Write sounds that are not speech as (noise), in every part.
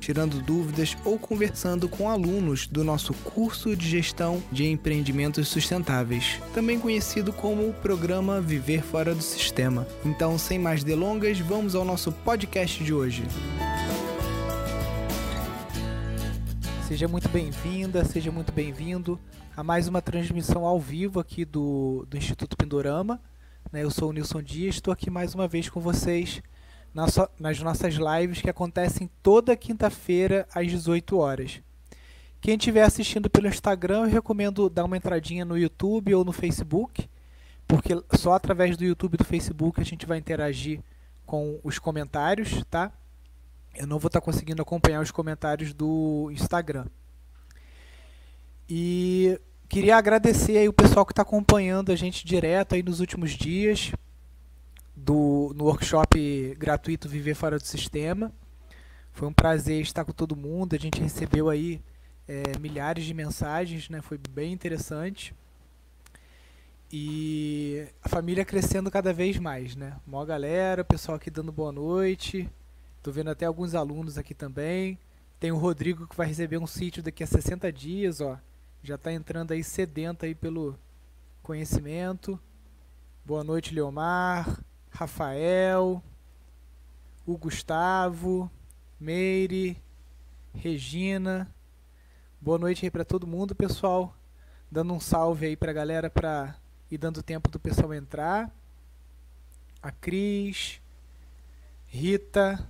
tirando dúvidas ou conversando com alunos do nosso curso de gestão de empreendimentos sustentáveis, também conhecido como o programa Viver Fora do Sistema. Então, sem mais delongas, vamos ao nosso podcast de hoje. Seja muito bem-vinda, seja muito bem-vindo a mais uma transmissão ao vivo aqui do, do Instituto Pindorama. Né? Eu sou o Nilson Dias, estou aqui mais uma vez com vocês nas nossas lives que acontecem toda quinta-feira às 18 horas. Quem estiver assistindo pelo Instagram, eu recomendo dar uma entradinha no YouTube ou no Facebook, porque só através do YouTube e do Facebook a gente vai interagir com os comentários, tá? Eu não vou estar conseguindo acompanhar os comentários do Instagram. E queria agradecer aí o pessoal que está acompanhando a gente direto aí nos últimos dias do, no workshop gratuito Viver Fora do Sistema. Foi um prazer estar com todo mundo. A gente recebeu aí é, milhares de mensagens, né? Foi bem interessante. E a família crescendo cada vez mais, né? Mó galera, pessoal aqui dando boa noite. Tô vendo até alguns alunos aqui também. Tem o Rodrigo que vai receber um sítio daqui a 60 dias, ó. Já está entrando aí sedento aí pelo conhecimento. Boa noite, Leomar. Rafael, o Gustavo, Meire, Regina. Boa noite aí para todo mundo, pessoal. Dando um salve aí para a galera para ir dando tempo do pessoal entrar. A Cris, Rita,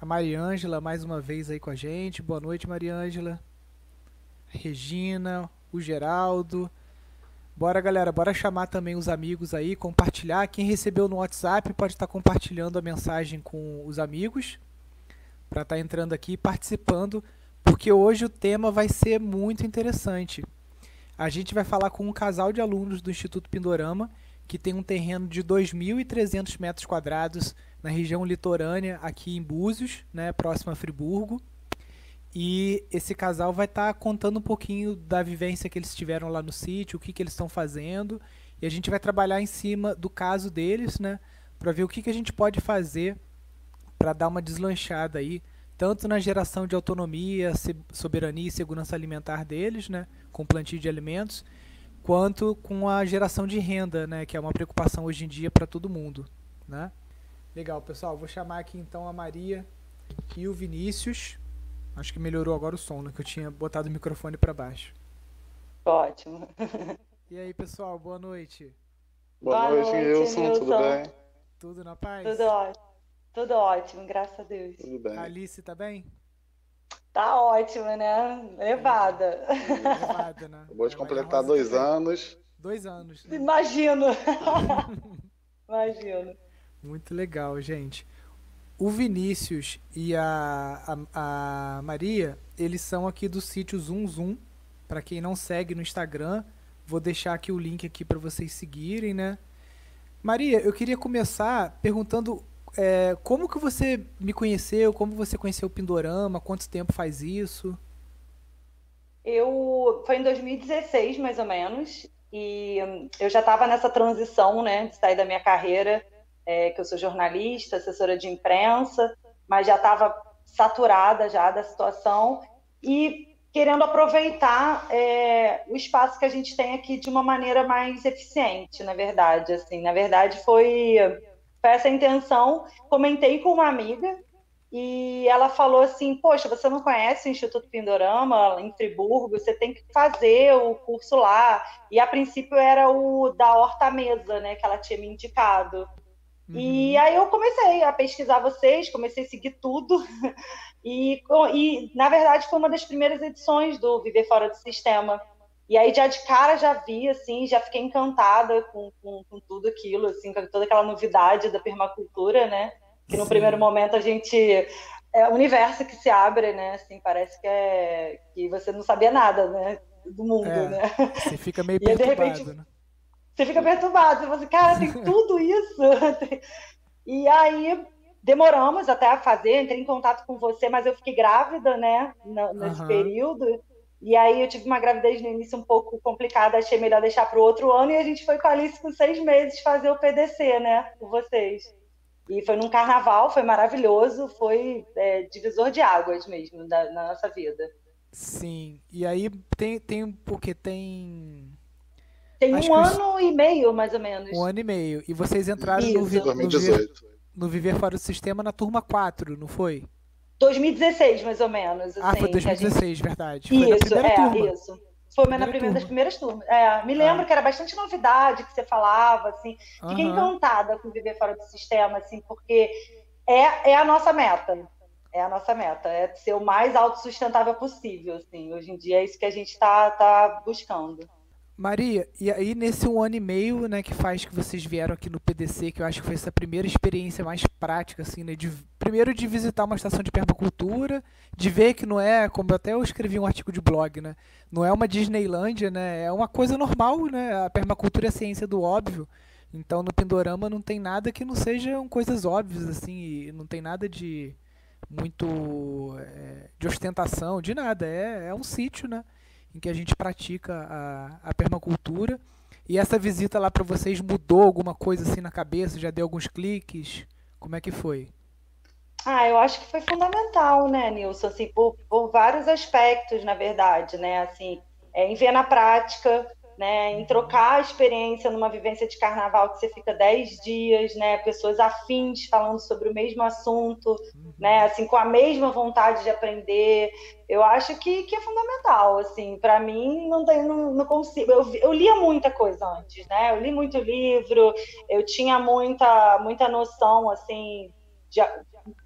a Mariângela mais uma vez aí com a gente. Boa noite, Mariângela. Regina, o Geraldo, Bora, galera, bora chamar também os amigos aí, compartilhar. Quem recebeu no WhatsApp pode estar compartilhando a mensagem com os amigos para estar tá entrando aqui e participando, porque hoje o tema vai ser muito interessante. A gente vai falar com um casal de alunos do Instituto Pindorama que tem um terreno de 2.300 metros quadrados na região litorânea aqui em Búzios, né, próximo a Friburgo. E esse casal vai estar tá contando um pouquinho da vivência que eles tiveram lá no sítio, o que, que eles estão fazendo. E a gente vai trabalhar em cima do caso deles, né? Para ver o que, que a gente pode fazer para dar uma deslanchada aí, tanto na geração de autonomia, soberania e segurança alimentar deles, né? Com plantio de alimentos, quanto com a geração de renda, né? Que é uma preocupação hoje em dia para todo mundo, né? Legal, pessoal. Vou chamar aqui então a Maria e o Vinícius. Acho que melhorou agora o som, né? Que eu tinha botado o microfone para baixo. Ótimo. (laughs) E aí, pessoal, boa noite. Boa, boa noite, Wilson. Tudo bem? Tudo na paz? Tudo ótimo. Tudo ótimo, graças a Deus. Tudo bem. Alice, tá bem? Tá ótimo, né? Levada. Levada, né? Acabou de completar dois também. anos. Dois anos. Né? Imagino. (laughs) Imagino. Muito legal, gente o Vinícius e a, a, a, Maria, eles são aqui do sítio Zoom Zoom. Para quem não segue no Instagram, vou deixar aqui o link aqui para vocês seguirem, né? Maria, eu queria começar perguntando é, como que você me conheceu, como você conheceu o Pindorama, quanto tempo faz isso? Eu foi em 2016 mais ou menos e eu já estava nessa transição, né, de sair da minha carreira é, que eu sou jornalista, assessora de imprensa, mas já estava saturada já da situação e querendo aproveitar é, o espaço que a gente tem aqui de uma maneira mais eficiente, na verdade. Assim, na verdade foi, foi essa a intenção. Comentei com uma amiga e ela falou assim: Poxa, você não conhece o Instituto Pindorama em Friburgo? Você tem que fazer o curso lá. E a princípio era o da Horta Mesa, né? Que ela tinha me indicado. Uhum. E aí eu comecei a pesquisar vocês, comecei a seguir tudo. (laughs) E, e, na verdade, foi uma das primeiras edições do Viver Fora do Sistema. E aí, já de cara, já vi, assim, já fiquei encantada com, com, com tudo aquilo, assim, com toda aquela novidade da permacultura, né? Que no Sim. primeiro momento a gente é o universo que se abre, né? Assim, parece que é que você não sabia nada, né? Do mundo, é, né? Você fica meio perturbado, (laughs) e, de repente, né? Você fica perturbado, você fala assim, cara, tem (laughs) tudo isso. (laughs) E aí demoramos até a fazer, entrei em contato com você, mas eu fiquei grávida, né, nesse uhum. período. E aí eu tive uma gravidez no início um pouco complicada, achei melhor deixar para o outro ano, e a gente foi com a Alice com seis meses fazer o PDC, né, com vocês. E foi num carnaval, foi maravilhoso, foi é, divisor de águas mesmo da, na nossa vida. Sim, e aí tem, tem porque tem. Tem Acho um ano e meio, mais ou menos. Um ano e meio. E vocês entraram no, vi, no, Viver, no Viver Fora do Sistema na turma 4, não foi? 2016, mais ou menos. Assim, ah, foi 2016, gente... verdade. Foi isso, é, turma. isso. Foi primeira na primeira das primeiras turmas. É, me lembro ah. que era bastante novidade que você falava, assim. Fiquei uhum. encantada com viver fora do sistema, assim, porque é, é a nossa meta. É a nossa meta, é ser o mais autossustentável possível, assim. Hoje em dia é isso que a gente está tá buscando. Maria, e aí nesse um ano e meio, né, que faz que vocês vieram aqui no PDC, que eu acho que foi essa primeira experiência mais prática, assim, né, de, primeiro de visitar uma estação de permacultura, de ver que não é, como até eu escrevi um artigo de blog, né, não é uma Disneylândia, né, é uma coisa normal, né, a permacultura é a ciência do óbvio, então no Pindorama não tem nada que não sejam coisas óbvias, assim, não tem nada de muito é, de ostentação, de nada, é, é um sítio, né, em que a gente pratica a, a permacultura. E essa visita lá para vocês mudou alguma coisa assim na cabeça? Já deu alguns cliques? Como é que foi? Ah, eu acho que foi fundamental, né, Nilson? Assim, por, por vários aspectos, na verdade, né? Assim, é, em ver na prática né, em trocar a experiência numa vivência de carnaval que você fica 10 dias, né, pessoas afins falando sobre o mesmo assunto, uhum. né, assim, com a mesma vontade de aprender, eu acho que, que é fundamental, assim, para mim não, tem, não, não consigo, eu, eu lia muita coisa antes, né, eu li muito livro, eu tinha muita, muita noção, assim, de,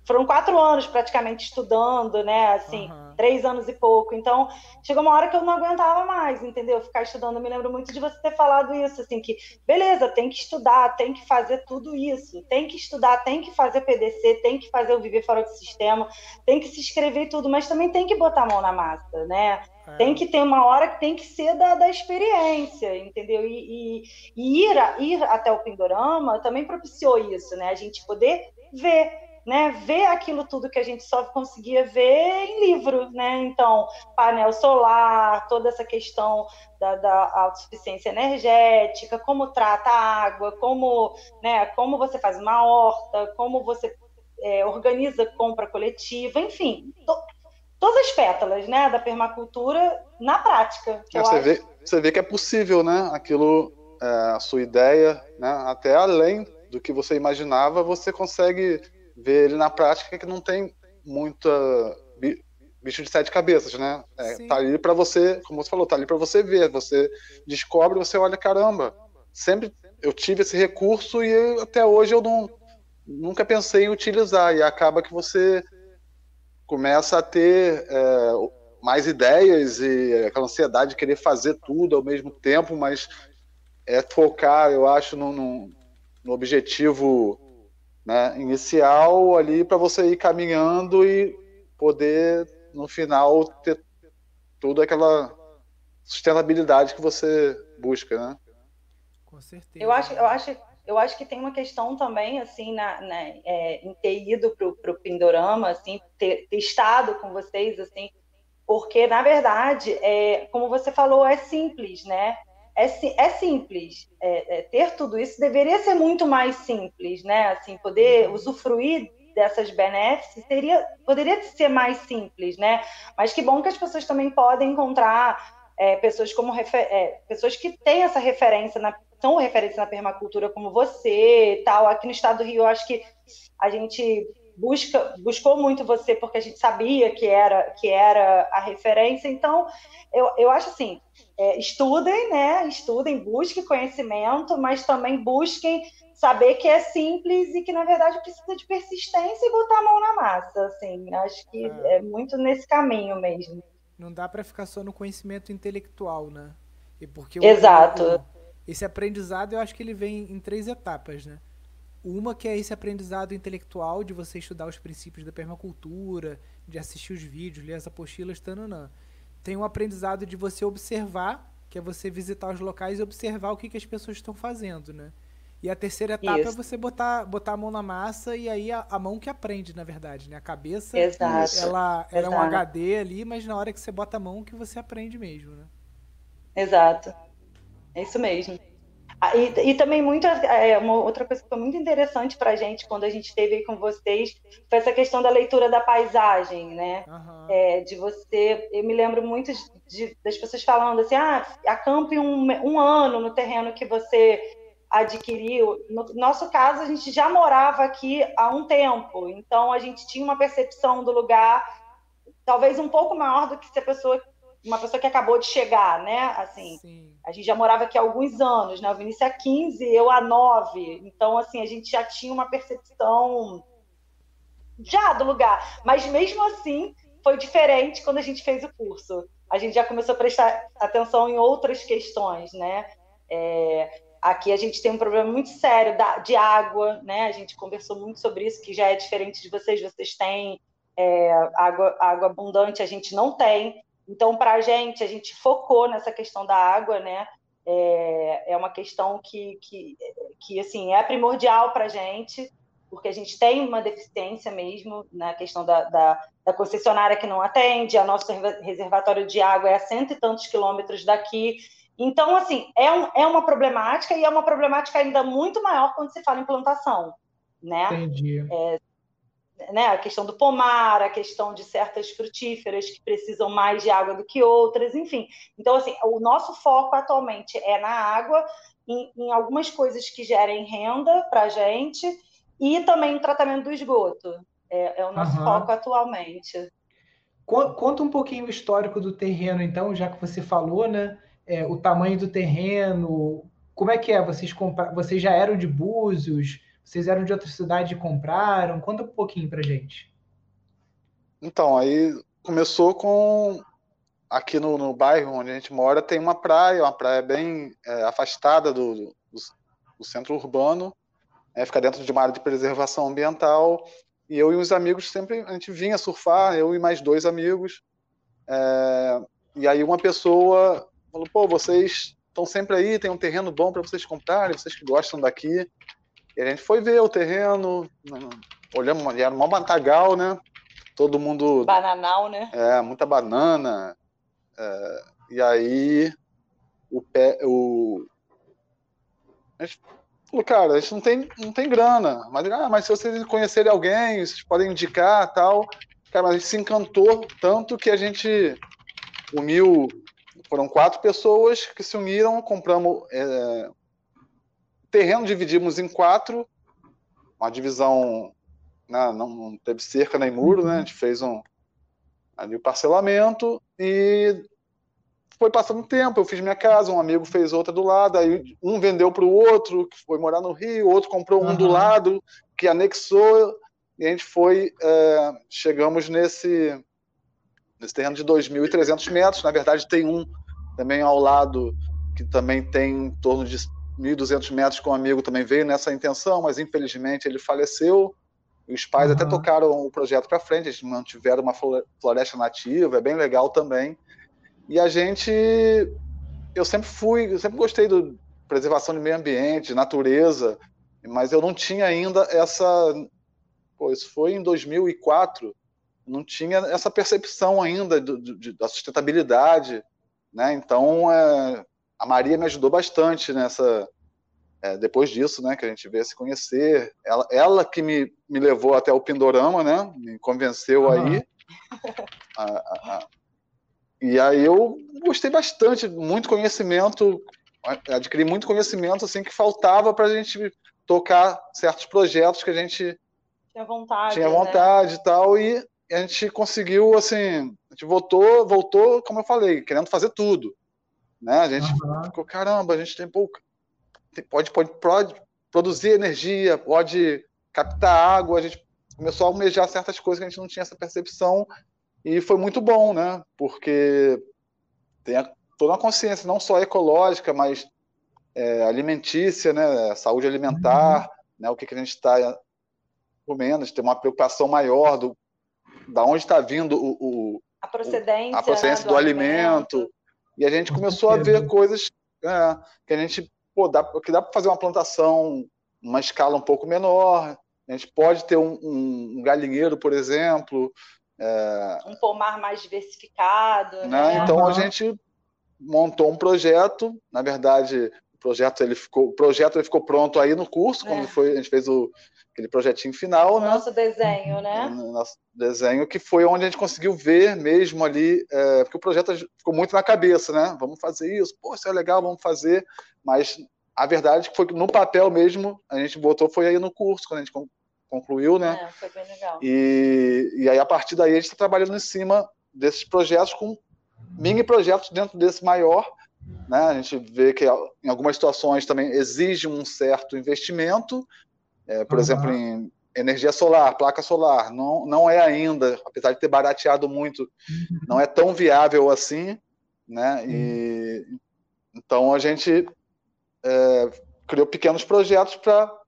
foram quatro anos praticamente estudando, né? Assim, uhum. três anos e pouco. Então, chegou uma hora que eu não aguentava mais, entendeu? Ficar estudando. Eu me lembro muito de você ter falado isso, assim, que beleza, tem que estudar, tem que fazer tudo isso, tem que estudar, tem que fazer PDC, tem que fazer o Viver Fora do Sistema, tem que se inscrever tudo, mas também tem que botar a mão na massa, né? É. Tem que ter uma hora que tem que ser da, da experiência, entendeu? E, e, e ir, a, ir até o Pindorama também propiciou isso, né? A gente poder ver né, ver aquilo tudo que a gente só conseguia ver em livro, né? Então, painel solar, toda essa questão da, da autossuficiência energética, como trata a água, como, né, como você faz uma horta, como você é, organiza compra coletiva, enfim, to, todas as pétalas, né, da permacultura na prática. É, você, acho... vê, você vê que é possível, né? Aquilo, é, a sua ideia, né? Até além do que você imaginava, você consegue ver ele na prática que não tem muita bicho de sete cabeças, né? É, tá ali para você, como você falou, tá ali para você ver, você descobre, você olha, caramba, sempre eu tive esse recurso e eu, até hoje eu não nunca pensei em utilizar e acaba que você começa a ter é, mais ideias e aquela ansiedade de querer fazer tudo ao mesmo tempo, mas é focar, eu acho, no, no objetivo né, inicial ali para você ir caminhando e poder no final ter toda aquela sustentabilidade que você busca, né? Com certeza. Eu acho, eu acho, eu acho que tem uma questão também assim na, na é, em ter ido para o Pindorama, assim, ter, ter estado com vocês, assim, porque na verdade, é, como você falou, é simples, né? É, é simples. É, é, ter tudo isso deveria ser muito mais simples, né? Assim, poder uhum. usufruir dessas benéficas seria, poderia ser mais simples, né? Mas que bom que as pessoas também podem encontrar é, pessoas como é, pessoas que têm essa referência na são referência na permacultura como você, tal. Aqui no estado do Rio, eu acho que a gente busca, buscou muito você porque a gente sabia que era que era a referência. Então, eu, eu acho assim, é, estudem, né? Estudem, busquem conhecimento, mas também busquem saber que é simples e que na verdade precisa de persistência e botar a mão na massa. Assim, acho que é, é muito nesse caminho mesmo. Não dá para ficar só no conhecimento intelectual, né? E porque Exato. Esse aprendizado eu acho que ele vem em três etapas, né? Uma que é esse aprendizado intelectual de você estudar os princípios da permacultura, de assistir os vídeos, ler as apostilas, tananã tem um aprendizado de você observar, que é você visitar os locais e observar o que, que as pessoas estão fazendo, né? E a terceira etapa é Isso. é você botar, botar a mão na massa e aí a, a mão que aprende, na verdade, né? A cabeça, Exato. ela, ela é um HD ali, mas na hora que você bota a mão que você aprende mesmo, né? Exato. É isso mesmo. Ah, e, e, também muito, é, uma outra coisa que foi muito interessante para a gente quando a gente esteve aí com vocês foi essa questão da leitura da paisagem, né? Uhum. É, de você, eu me lembro muito de, de, das pessoas falando assim, ah, acampe um, um ano no terreno que você adquiriu. No nosso caso, a gente já morava aqui há um tempo, então a gente tinha uma percepção do lugar talvez um pouco maior do que se a pessoa uma pessoa que acabou de chegar, né? Assim, Sim. a gente já morava aqui há alguns anos, né? O Vinícius há 15, eu há 9. Então, assim, a gente já tinha uma percepção já do lugar. Mas mesmo assim, foi diferente quando a gente fez o curso. A gente já começou a prestar atenção em outras questões, né? É, aqui a gente tem um problema muito sério da, de água, né? A gente conversou muito sobre isso, que já é diferente de vocês. Vocês têm é, água, água abundante, a gente não tem. Então, para a gente, a gente focou nessa questão da água, né? É, é uma questão que, que, que assim, é primordial para a gente, porque a gente tem uma deficiência mesmo na questão da, da, da, concessionária que não atende, a nosso reservatório de água é a cento e tantos quilômetros daqui. Então, assim, é, um, é uma problemática e é uma problemática ainda muito maior quando se fala em plantação, né? Entendi. É, né, a questão do pomar, a questão de certas frutíferas que precisam mais de água do que outras, enfim. Então, assim, o nosso foco atualmente é na água, em, em algumas coisas que gerem renda para a gente, e também no tratamento do esgoto. É, é o nosso uhum. foco atualmente. Conta um pouquinho o histórico do terreno, então, já que você falou, né? É, o tamanho do terreno, como é que é? Vocês, compra... Vocês já eram de Búzios? Vocês eram de outra cidade e compraram? Conta um pouquinho pra gente. Então, aí começou com. Aqui no, no bairro onde a gente mora tem uma praia, uma praia bem é, afastada do, do, do, centro urbano, é, fica dentro de uma área de preservação ambiental. E eu e os amigos sempre, a gente vinha surfar, eu e mais dois amigos. É, e aí uma pessoa falou: pô, vocês estão sempre aí, tem um terreno bom para vocês comprarem, vocês que gostam daqui. E a gente foi ver o terreno, olhamos, era um matagal, né? Todo mundo. Bananal, né? É, muita banana. É, e aí o pé. O... A gente falou, cara, a gente não tem, não tem grana. Mas, ah, mas se vocês conhecerem alguém, vocês podem indicar tal. Cara, a gente se encantou tanto que a gente uniu. Foram quatro pessoas que se uniram, compramos é, terreno dividimos em quatro, uma divisão, né, não teve cerca nem muro, né, a gente fez um ali o parcelamento e foi passando tempo, eu fiz minha casa, um amigo fez outra do lado, aí um vendeu para o outro, que foi morar no Rio, outro comprou um uhum. do lado, que anexou, e a gente foi, é, chegamos nesse, nesse terreno de 2.300 metros, na verdade tem um também ao lado, que também tem em torno de 1.200 metros com um amigo também veio nessa intenção, mas infelizmente ele faleceu. Os pais uhum. até tocaram o projeto para frente, eles mantiveram uma floresta nativa, é bem legal também. E a gente, eu sempre fui, eu sempre gostei de preservação do meio ambiente, natureza, mas eu não tinha ainda essa, pô, isso foi em 2004, não tinha essa percepção ainda do, do, da sustentabilidade, né? Então, é, a Maria me ajudou bastante nessa. É, depois disso, né, que a gente veio se conhecer, ela, ela que me, me levou até o Pindorama, né, me convenceu uhum. aí. A, a, a, e aí eu gostei bastante, muito conhecimento, adquiri muito conhecimento assim que faltava para a gente tocar certos projetos que a gente tinha vontade, tinha né? vontade né? e tal e a gente conseguiu assim, a gente voltou, voltou, como eu falei, querendo fazer tudo. Né? A gente uhum. ficou, caramba, a gente tem pouco. Pode, pode, pode produzir energia, pode captar água, a gente começou a almejar certas coisas que a gente não tinha essa percepção e foi muito bom, né? Porque tem a, toda uma consciência, não só ecológica, mas é, alimentícia, né? Saúde alimentar, uhum. né? O que, que a gente está comendo, a gente tem uma preocupação maior do da onde está vindo o, o, a procedência, a procedência né, do, do, alimento, alimento e a gente começou a ver coisas é, que a gente pô, dá, que dá para fazer uma plantação uma escala um pouco menor, a gente pode ter um, um, um galinheiro, por exemplo. É... Um pomar mais diversificado. Né? né? Então uhum. a gente montou um projeto, na verdade, o projeto ele ficou, o projeto ele ficou pronto aí no curso, é. quando foi, a gente fez o, aquele projetinho final, o né? Nosso desenho, né? Nosso desenho, que foi onde a gente conseguiu ver mesmo ali, é, porque o projeto ficou muito na cabeça, né? Vamos fazer isso, pô, isso é legal, vamos fazer, mas a verdade é foi que no papel mesmo a gente botou foi aí no curso, quando a gente concluiu, né? É, foi bem legal. E, e aí a partir daí a gente está trabalhando em cima desses projetos com mini projetos dentro desse maior, né? A gente vê que em algumas situações também exige um certo investimento, é, por uhum. exemplo, em energia solar, placa solar, não, não é ainda, apesar de ter barateado muito, uhum. não é tão viável assim, né? E então a gente é, criou pequenos projetos para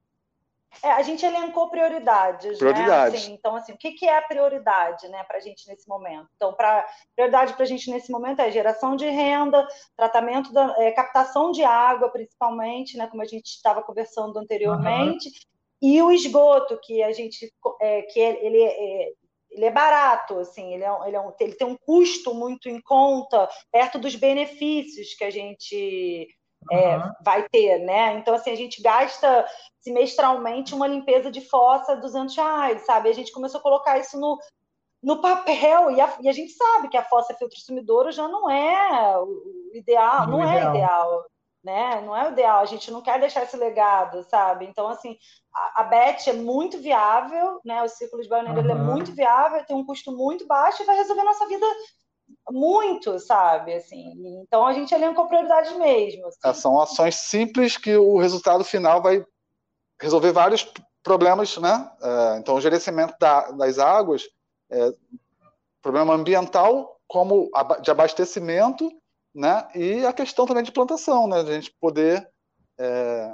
é, a gente elencou prioridades, prioridades. Né? Assim, então, assim, o que, que é a prioridade né, para a gente nesse momento? Então, pra, prioridade para a gente nesse momento é geração de renda, tratamento da é, captação de água, principalmente, né, como a gente estava conversando anteriormente, uhum. E o esgoto, que a gente é, que é, ele é, ele é barato, assim, ele, é, ele, é um, ele tem um custo muito em conta, perto dos benefícios que a gente é, vai ter, né? Então, assim, a gente gasta semestralmente uma limpeza de fossa 200 reais, sabe? A gente começou a colocar isso no, no papel e a, e a gente sabe que a fossa filtro sumidouro já não é o ideal, não, não é ideal. ideal, né? Não é o ideal, a gente não quer deixar esse legado, sabe? Então, assim, a, a BET é muito viável, né? O ciclo de baioneira uhum. é muito viável, tem um custo muito baixo e vai resolver nossa vida muito, sabe? Assim, então a gente elencou prioridades mesmo. Assim. É, são ações simples que o resultado final vai resolver vários problemas, né? É, então o gerenciamento da, das águas, é, problema ambiental, como de abastecimento, né? E a questão também de plantação, né? De a gente poder é,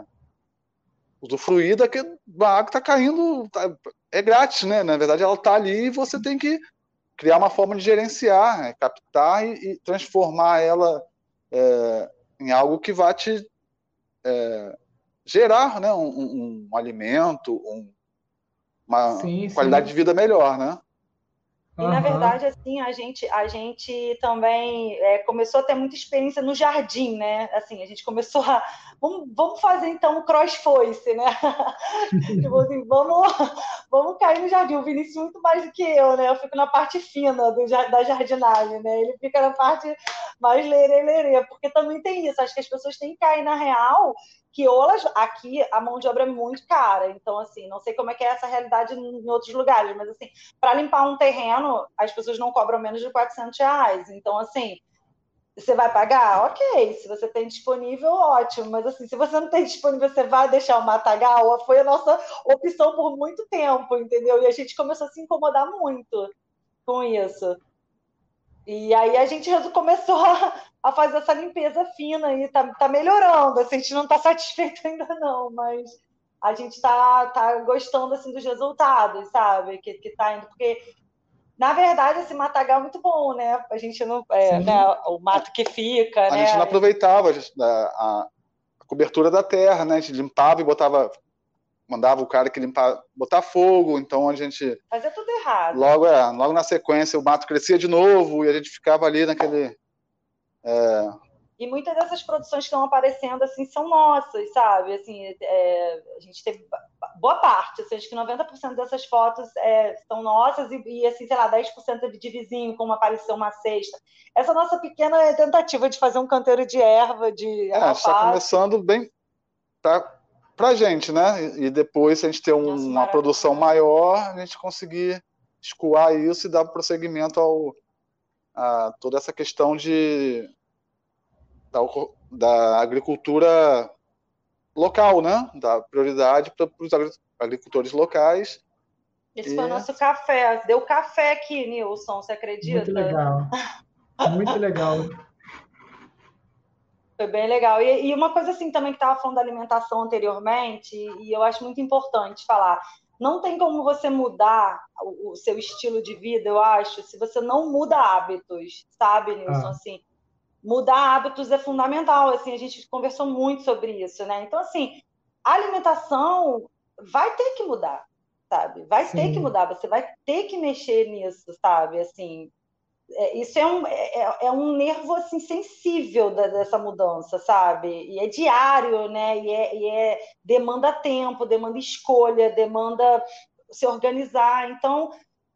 usufruir da, da água que está caindo, tá, é grátis, né? Na verdade, ela está ali e você tem que criar uma forma de gerenciar, né? captar e, e, transformar ela é, em algo que vá te é, gerar né? um, um, um alimento, um, uma sim, qualidade sim. de vida melhor, né? E uhum. na verdade, assim, a gente, a gente também é, começou a ter muita experiência no jardim, né? Assim, a gente começou a. Vamos, vamos fazer então um cross-foice, né? (laughs) tipo assim, vamos, vamos cair no jardim. O Vinícius muito mais do que eu, né? Eu fico na parte fina do, da jardinagem, né? Ele fica na parte mais lerê-lerê, porque também tem isso. Acho que as pessoas têm que cair na real elas, aqui a mão de obra é muito cara, então assim, não sei como é que é essa realidade em outros lugares, mas assim, para limpar um terreno, as pessoas não cobram menos de 400 reais, então assim, você vai pagar? Ok, se você tem disponível, ótimo, mas assim, se você não tem disponível, você vai deixar o matagal? Foi a nossa opção por muito tempo, entendeu? E a gente começou a se incomodar muito com isso. E aí a gente começou (laughs) a fazer essa limpeza fina e tá, tá melhorando. Assim, a gente não está (laughs) satisfeito ainda não, mas a gente está tá gostando assim dos resultados, sabe? Que, que tá indo, porque na verdade esse matagal é muito bom, né? A gente não, é, né? o mato que fica, a né? gente não aproveitava a, a, a cobertura da terra, né? A gente limpava e botava mandava o cara que limpar, botar fogo, então a gente fazia tudo errado. Logo é, logo na sequência o mato crescia de novo e a gente ficava ali naquele é... E muitas dessas produções que estão aparecendo assim são nossas, sabe? Assim, é, a gente teve boa parte, assim, acho que 90% dessas fotos é, são nossas e, e, assim, sei lá, 10% de vizinho, como apareceu uma cesta. Essa nossa pequena tentativa de fazer um canteiro de erva, de É, está começando bem tá para a gente, né? E depois, se a gente ter um, Nossa, uma produção maior, a gente conseguir escoar isso e dar prosseguimento ao, a toda essa questão de da, da agricultura local, né? Da prioridade para os agricultores locais. Esse e... foi o nosso café. Deu café aqui, Nilson, você acredita? Muito legal. Muito legal. (laughs) Foi bem legal. E, e, uma coisa assim também que estava falando da alimentação anteriormente, e eu acho muito importante falar. Não tem como você mudar o, o seu estilo de vida, eu acho, se você não muda hábitos, sabe, Nilson? Ah. Assim, mudar hábitos é fundamental. Assim, a gente conversou muito sobre isso, né? Então, assim, a alimentação vai ter que mudar, sabe? Vai Sim. ter que mudar, você vai ter que mexer nisso, sabe? Assim, é, isso é um, é, é, é um nervo assim, sensível da, dessa mudança, sabe? E é diário, né? E é, e é demanda tempo, demanda escolha, demanda se organizar. Então,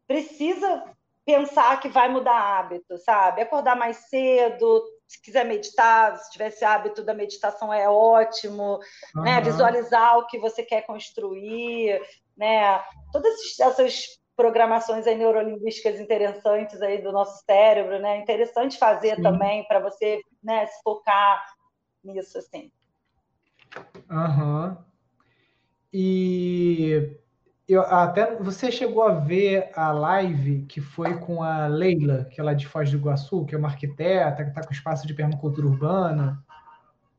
precisa pensar que vai mudar hábito, sabe? Acordar mais cedo, se quiser meditar, se tivesse hábito da meditação é ótimo, uhum. né? Visualizar o que você quer construir, né? Todas essas programações aí neurolinguísticas interessantes aí do nosso cérebro, né? Interessante fazer Sim. também para você, né, se focar nisso assim. Aham. Uhum. E eu até você chegou a ver a live que foi com a Leila, que é lá de Foz do Iguaçu, que é uma arquiteta, que está com espaço de permacultura urbana?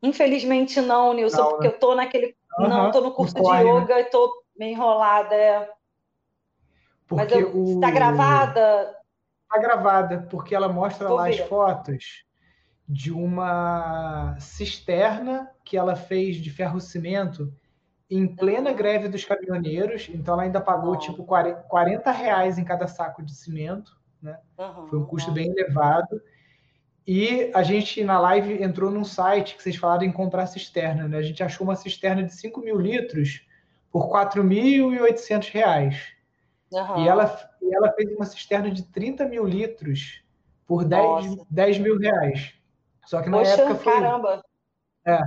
Infelizmente não, Nilson, não, porque né? eu estou naquele. Uhum, não, estou no curso de né? yoga e estou meio enrolada. É. Porque Mas eu, está gravada? Está gravada, porque ela mostra Tô lá as fotos de uma cisterna que ela fez de ferro-cimento em plena greve dos caminhoneiros, então ela ainda pagou uhum. tipo 40 reais em cada saco de cimento, né? Uhum, Foi um custo uhum. bem elevado. E a gente na live entrou num site que vocês falaram em comprar cisterna, né? A gente achou uma cisterna de 5 mil litros por 4.800 reais. E, ela, e ela fez uma cisterna de 30 mil litros por 10, 10 mil reais. Só que na Poxa, época foi. Caramba! É,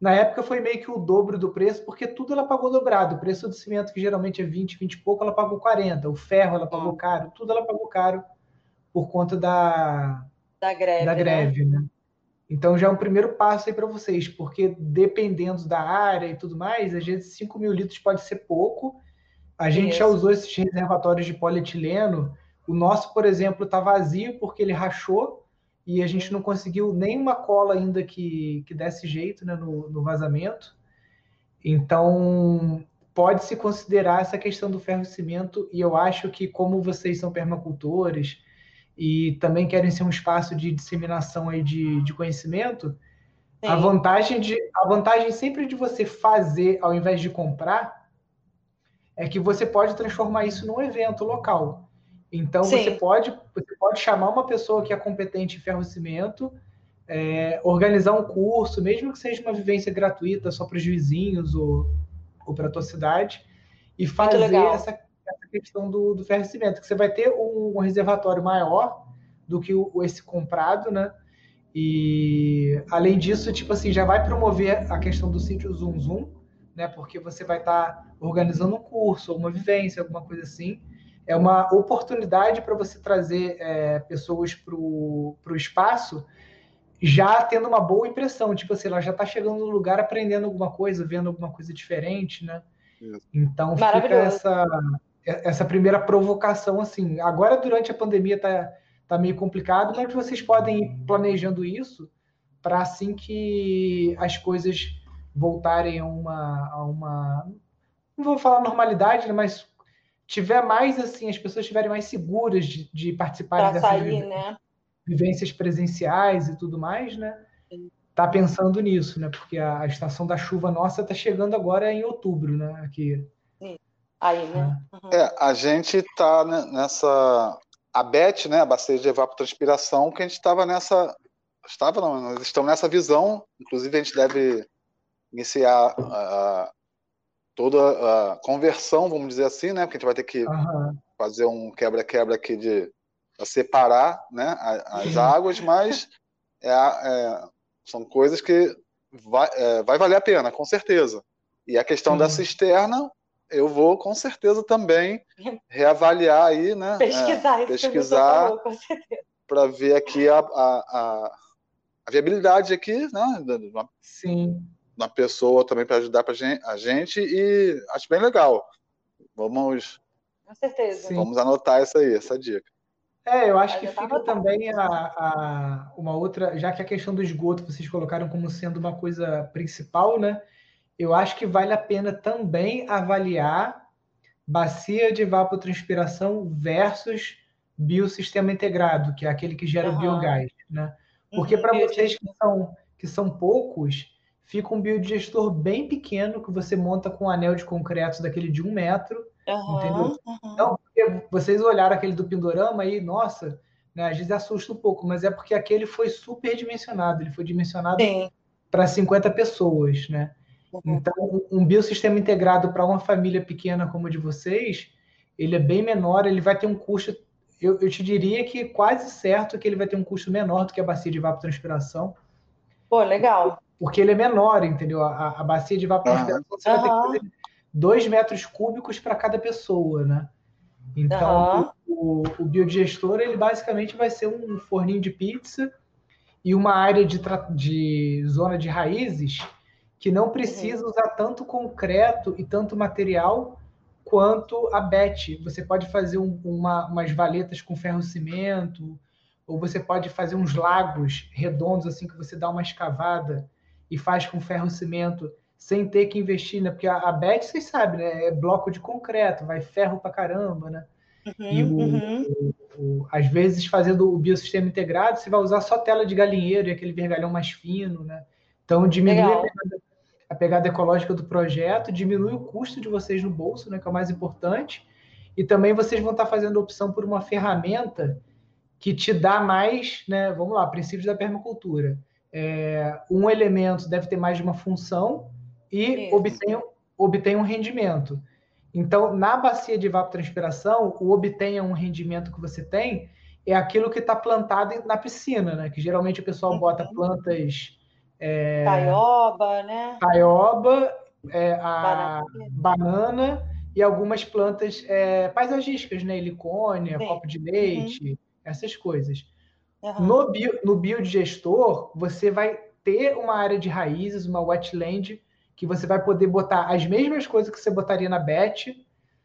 na época foi meio que o dobro do preço, porque tudo ela pagou dobrado. O preço do cimento, que geralmente é 20, 20 e pouco, ela pagou 40. O ferro ela pagou hum. caro, tudo ela pagou caro por conta da, da greve. Da greve né? né? Então já é um primeiro passo aí para vocês, porque dependendo da área e tudo mais, às vezes 5 mil litros pode ser pouco. A gente Isso. já usou esses reservatórios de polietileno. O nosso, por exemplo, está vazio porque ele rachou e a gente não conseguiu nenhuma cola ainda que, que desse jeito né, no, no vazamento. Então, pode-se considerar essa questão do ferro-cimento, e eu acho que, como vocês são permacultores e também querem ser um espaço de disseminação aí de, de conhecimento, a vantagem, de, a vantagem sempre de você fazer ao invés de comprar é que você pode transformar isso num evento local. Então Sim. você pode, você pode chamar uma pessoa que é competente em ferro-cimento, é, organizar um curso, mesmo que seja uma vivência gratuita só para os vizinhos ou, ou para a tua cidade, e fazer essa, essa, questão do, do ferro-cimento, que você vai ter um, um reservatório maior do que o, esse comprado, né? E além disso, tipo assim, já vai promover a questão do sítio Zoom Zoom, né? Porque você vai estar tá organizando um curso, uma vivência, alguma coisa assim, é uma oportunidade para você trazer é, pessoas para o espaço já tendo uma boa impressão, tipo assim, ela já está chegando no lugar aprendendo alguma coisa, vendo alguma coisa diferente, né? Isso. Então fica essa, essa primeira provocação assim. Agora, durante a pandemia, tá, tá meio complicado, mas vocês podem ir planejando isso para assim que as coisas voltarem a uma, a uma. Não vou falar normalidade, né, mas tiver mais assim, as pessoas estiverem mais seguras de, de participar dessas sair, né? vivências presenciais e tudo mais, né? Tá pensando nisso, né? Porque a, a estação da chuva nossa tá chegando agora em outubro, né? Aqui. Sim. Aí, né? Uhum. É, a gente tá nessa a BET, né, a bacia de evapotranspiração, que a gente estava nessa estava não, nós estamos nessa visão, inclusive a gente deve iniciar toda a conversão, vamos dizer assim, né? Porque a gente vai ter que uhum. fazer um quebra-quebra aqui de separar né, as águas, mas é, é, são coisas que vai, é, vai valer a pena, com certeza. E a questão uhum. da cisterna, eu vou com certeza também reavaliar aí, né? Pesquisar, é, pesquisar para ver aqui a, a, a, a, viabilidade aqui, né? Sim uma pessoa também para ajudar pra gente, a gente e acho bem legal. Vamos. Com certeza. Vamos anotar essa aí, essa dica. É, eu acho que fica também a, a, uma outra, já que a questão do esgoto vocês colocaram como sendo uma coisa principal, né? Eu acho que vale a pena também avaliar bacia de evapotranspiração versus biosistema integrado, que é aquele que gera uhum. biogás, né? Porque uhum, para vocês que são, que são poucos, fica um biodigestor bem pequeno que você monta com um anel de concreto daquele de um metro. Uhum, entendeu? Uhum. Então, vocês olharam aquele do Pindorama aí, nossa, né, às vezes assusta um pouco, mas é porque aquele foi super dimensionado, ele foi dimensionado para 50 pessoas, né? Uhum. Então, um biosistema integrado para uma família pequena como a de vocês, ele é bem menor, ele vai ter um custo, eu, eu te diria que quase certo que ele vai ter um custo menor do que a bacia de evapotranspiração. Pô, legal. Porque ele é menor, entendeu? A, a bacia de evapotranspiração uhum. você vai ter que fazer 2 metros cúbicos para cada pessoa, né? Então, uhum. o, o, biodigestor, ele basicamente vai ser um forninho de pizza e uma área de, de zona de raízes que não precisa uhum. usar tanto concreto e tanto material quanto a BET. Você pode fazer um, uma, umas valetas com ferro-cimento, ou você pode fazer uns lagos redondos, assim, que você dá uma escavada e faz com ferro-cimento, sem ter que investir, né? Porque a, a BET, vocês sabem, né? É bloco de concreto, vai ferro pra caramba, né? Uhum, e o, uhum. o, o, às vezes, fazendo o biosistema integrado, você vai usar só tela de galinheiro e aquele vergalhão mais fino, né? Então, diminui a pegada, a pegada ecológica do projeto, diminui o custo de vocês no bolso, né, que é o mais importante, e também vocês vão estar fazendo opção por uma ferramenta que te dá mais, né, vamos lá, princípios da permacultura. É, um elemento deve ter mais de uma função e obtenha, obtenha um rendimento. Então, na bacia de evapotranspiração, o obtenha um rendimento que você tem é aquilo que está plantado na piscina, né? Que geralmente o pessoal bota uhum. plantas é, taioba, né? Taioba, é, a banana. banana. e algumas plantas é, paisagísticas, né? Helicônia, Sim. copo de leite, uhum. essas coisas. Uhum. No, bio, no biodigestor, você vai ter uma área de raízes, uma wetland, que você vai poder botar as mesmas coisas que você botaria na BET,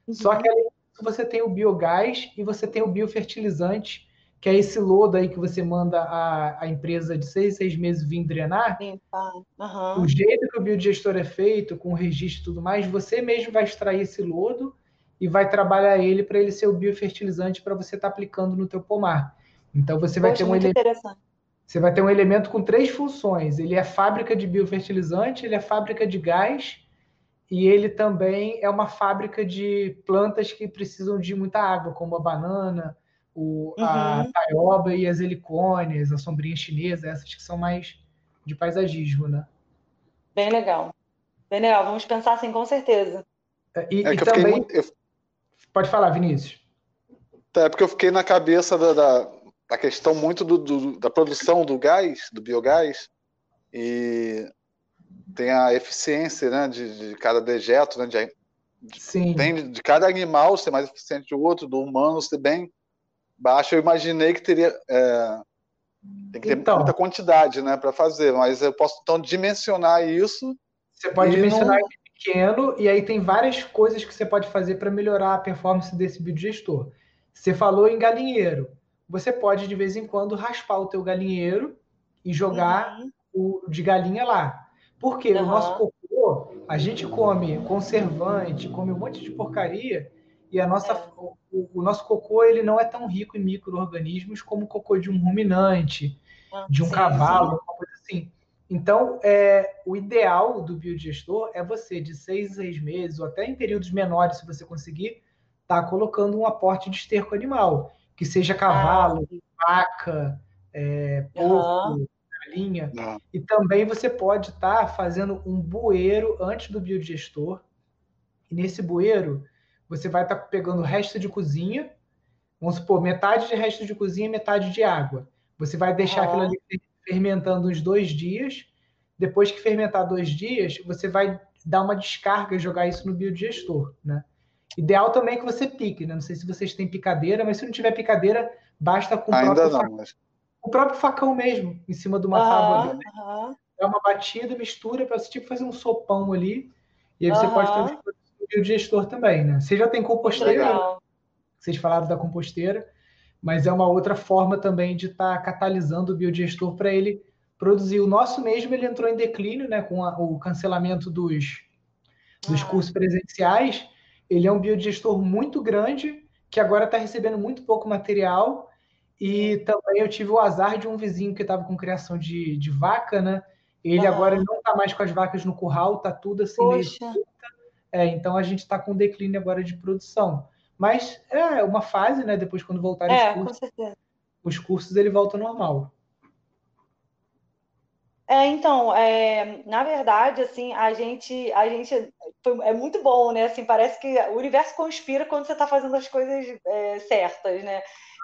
uhum. só que além disso, você tem o biogás e você tem o biofertilizante, que é esse lodo aí que você manda a, a empresa de seis, seis meses vir drenar, uhum. o jeito que o biodigestor é feito, com o registro e tudo mais, você mesmo vai extrair esse lodo e vai trabalhar ele para ele ser o biofertilizante para você estar tá aplicando no teu pomar. Então você vai Poxa, ter um elemento, você vai ter um elemento com três funções. Ele é fábrica de biofertilizante, ele é fábrica de gás e ele também é uma fábrica de plantas que precisam de muita água, como a banana, o, uhum. a taioba e as helicônias, a sombrinha chinesa, essas que são mais de paisagismo, né? Bem legal. Bem legal, vamos pensar assim, com certeza. É, e, é e também... Muito... Pode falar, Vinícius. É porque eu fiquei na cabeça da, da, da questão muito do, do, da produção do gás, do biogás, e tem a eficiência né, de, de cada dejeto, né, de, Sim. Tem de cada animal ser mais eficiente que o outro, do humano ser bem baixo, eu imaginei que teria. É, tem que ter então, muita quantidade né, para fazer, mas eu posso então dimensionar isso. Você pode dimensionar não... pequeno, e aí tem várias coisas que você pode fazer para melhorar a performance desse biodigestor. Você falou em galinheiro. Você pode, de vez em quando, raspar o teu galinheiro e jogar uhum. o de galinha lá. Porque uhum. o nosso cocô, a gente come conservante, come um monte de porcaria, e a nossa, é. o, o, nosso cocô ele não é tão rico em micro-organismos como o cocô de um ruminante, ah, de um sim, cavalo, sim. uma coisa assim. Então, é, o ideal do biodigestor é você, de seis a seis meses, ou até em períodos menores, se você conseguir, estar tá colocando um aporte de esterco animal, que seja cavalo, ah, vaca, é, porco, uhum. galinha. Uhum. E também você pode estar tá fazendo um bueiro antes do biodigestor. E nesse bueiro, você vai estar tá pegando o resto de cozinha, vamos supor, metade de resto de cozinha e metade de água. Você vai deixar aquilo ali fermentando uns dois dias. Depois que fermentar dois dias, você vai dar uma descarga e jogar isso no biodigestor, né? Ideal também que você pique, né? Não sei se vocês têm picadeira, mas se não tiver picadeira, basta com o Ainda próprio, não, facão, mas... o próprio facão mesmo, em cima de uma tábua ali. Né? Dá uma batida, mistura para tipo fazer um sopão ali. E aí você pode ter o gestor também, né? Você já tem composteira, Legal. vocês falaram da composteira, mas é uma outra forma também de estar tá catalisando o biodigestor para ele produzir. O nosso mesmo ele entrou em declínio, né, com a, o cancelamento dos, dos ah. cursos presenciais. Ele é um biodigestor muito grande que agora está recebendo muito pouco material E também eu tive o azar de um vizinho que estava com criação de, de vaca, né? Ele uhum. agora não está mais com as vacas no curral, tá tudo assim Poxa. meio é, então a gente está com declínio agora de produção. Mas é uma fase, né? Depois, quando voltarem é, os cursos, os cursos ele volta ao normal. É, então, é, na verdade, assim, a gente, a gente foi, é muito bom, né? Assim, parece que o universo conspira quando você está fazendo as coisas é, certas, né?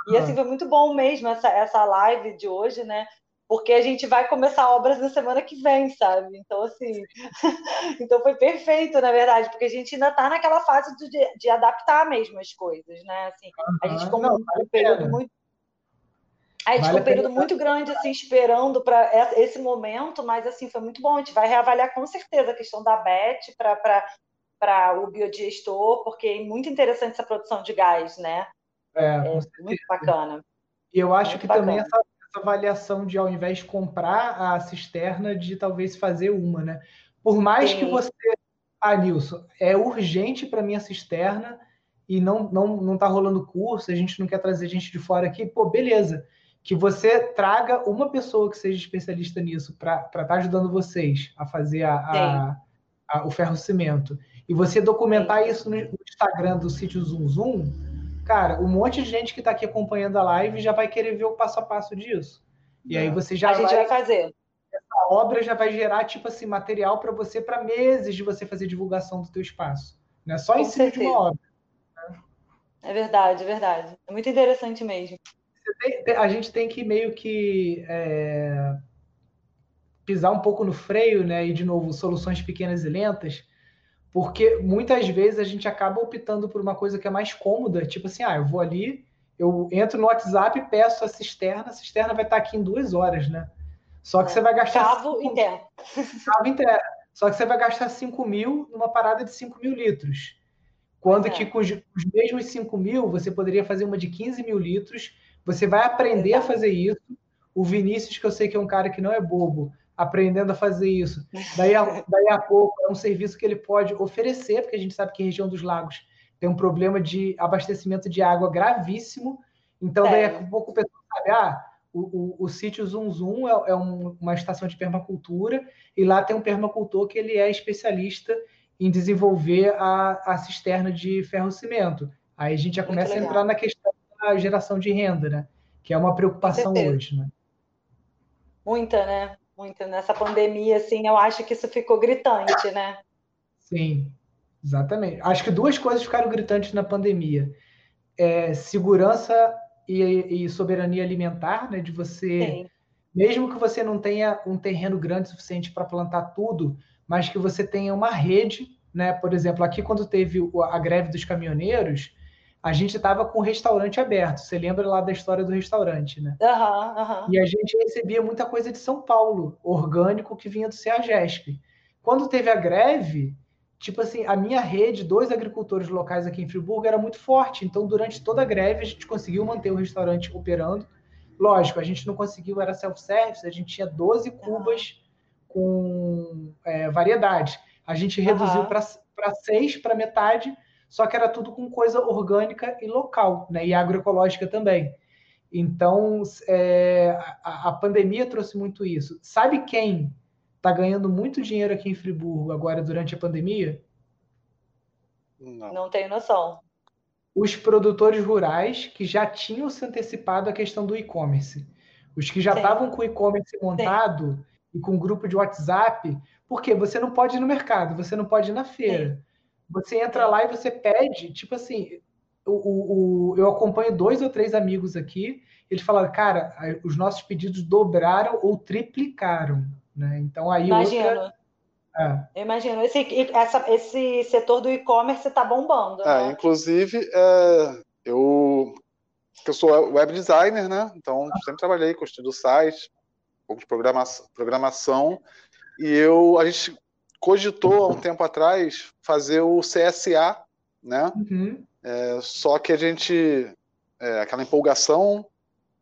E assim foi muito bom mesmo essa, essa live de hoje, né? Porque a gente vai começar obras na semana que vem, sabe? Então, assim, (laughs) então foi perfeito, na verdade, porque a gente ainda está naquela fase de, de adaptar mesmo as coisas, né? Assim, a gente ficou um período muito a gente ficou um período muito grande assim esperando para esse momento, mas assim foi muito bom. A gente vai reavaliar com certeza a questão da BET para o biodigestor, porque é muito interessante essa produção de gás, né? É, é muito bacana. E eu acho muito que bacana. também essa, essa avaliação de ao invés de comprar a cisterna, de talvez fazer uma, né? Por mais Sim. que você, ah, Nilson, é urgente para minha cisterna e não não não tá rolando curso, a gente não quer trazer gente de fora aqui, pô, beleza que você traga uma pessoa que seja especialista nisso para estar tá ajudando vocês a fazer a, a, a, o ferro cimento e você documentar Sim. isso no Instagram do sítio Zoom Zoom, cara, um monte de gente que está aqui acompanhando a live já vai querer ver o passo a passo disso. E aí você já a gente vai fazer. Essa obra já vai gerar tipo assim material para você para meses de você fazer divulgação do teu espaço, né? Só em cima de uma obra. Né? É verdade, é verdade. É muito interessante mesmo a gente tem que meio que é, pisar um pouco no freio, né? E de novo, soluções pequenas e lentas, porque muitas vezes a gente acaba optando por uma coisa que é mais cômoda, tipo assim, ah, eu vou ali, eu entro no WhatsApp, peço a cisterna, a cisterna vai estar aqui em duas horas, né? Só que é. você vai gastar. Cavo cinco... Cavo interno. Só que você vai gastar 5 mil numa parada de 5 mil litros. Quando é. que com os, os mesmos 5 mil, você poderia fazer uma de 15 mil litros você vai aprender a fazer isso. O Vinícius, que eu sei que é um cara que não é bobo, aprendendo a fazer isso. Daí a, daí a pouco é um serviço que ele pode oferecer, porque a gente sabe que a região dos lagos tem um problema de abastecimento de água gravíssimo. Então, daí a pouco o pessoal sabe, ah, o, o, o sítio Zum Zum é, é um, uma estação de permacultura, e lá tem um permacultor que ele é especialista em desenvolver a, a cisterna de ferro-cimento. Aí a gente já começa a entrar na questão a geração de renda, né? Que é uma preocupação hoje, né? Muita, né? Muita. Nessa pandemia, assim, eu acho que isso ficou gritante, né? Sim, exatamente. Acho que duas coisas ficaram gritantes na pandemia. É, segurança e, e, soberania alimentar, né? De você, Sim. mesmo que você não tenha um terreno grande suficiente para plantar tudo, mas que você tenha uma rede, né? Por exemplo, aqui quando teve a greve dos caminhoneiros, a gente estava com o restaurante aberto. Você lembra lá da história do restaurante, né? Uhum, uhum. E a gente recebia muita coisa de São Paulo, orgânico que vinha do CEAGESP. Quando teve a greve, tipo assim, a minha rede, dois agricultores locais aqui em Friburgo, era muito forte. Então, durante toda a greve, a gente conseguiu manter o restaurante operando. Lógico, a gente não conseguiu, era self-service, a gente tinha 12 cubas com é, variedade. A gente reduziu para seis, para metade, só que era tudo com coisa orgânica e local, né? E agroecológica também. Então, é, a, a, pandemia trouxe muito isso. Sabe quem está ganhando muito dinheiro aqui em Friburgo agora durante a pandemia? Não, Não tenho noção. Os produtores rurais que já tinham se antecipado à questão do e-commerce. Os que já estavam com o e-commerce montado Sim. e com um grupo de WhatsApp, porque você não pode ir no mercado, você não pode ir na feira. Sim. Você entra lá e você pede, tipo assim, o, o, o, eu acompanho dois ou três amigos aqui, eles falaram, cara, os nossos pedidos dobraram ou triplicaram, né? Então aí Imagino. outra... É. Imagino. Esse, essa, esse setor do e-commerce está bombando. É, né? inclusive, é, eu, eu sou web designer, né? Então, sempre trabalhei com estudo do site, um pouco de programação, programação e eu, a gente cogitou há um tempo atrás fazer o CSA, né? Uhum. É, só que a gente, é, aquela empolgação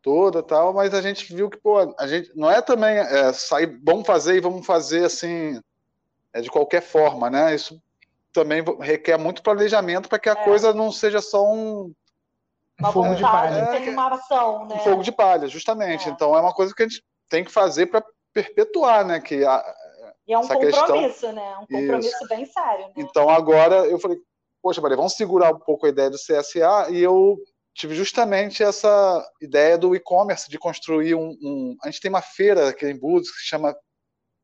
toda tal, mas a gente viu que, pô, a gente não é também é, sair, vamos fazer e vamos fazer assim, é, de qualquer forma, né? Isso também requer muito planejamento para que a é. coisa não seja só um, uma fogo de palha. tem uma ação, né? Um fogo de palha, justamente. É. Então é uma coisa que a gente tem que fazer para perpetuar, né? Que a, e é um compromisso, questão... né? Um compromisso Isso. bem sério. Né? Então agora eu falei, poxa, Maria, vamos segurar um pouco a ideia do CSA e eu tive justamente essa ideia do e-commerce, de construir um, um, A gente tem uma feira aqui em Búzios que se chama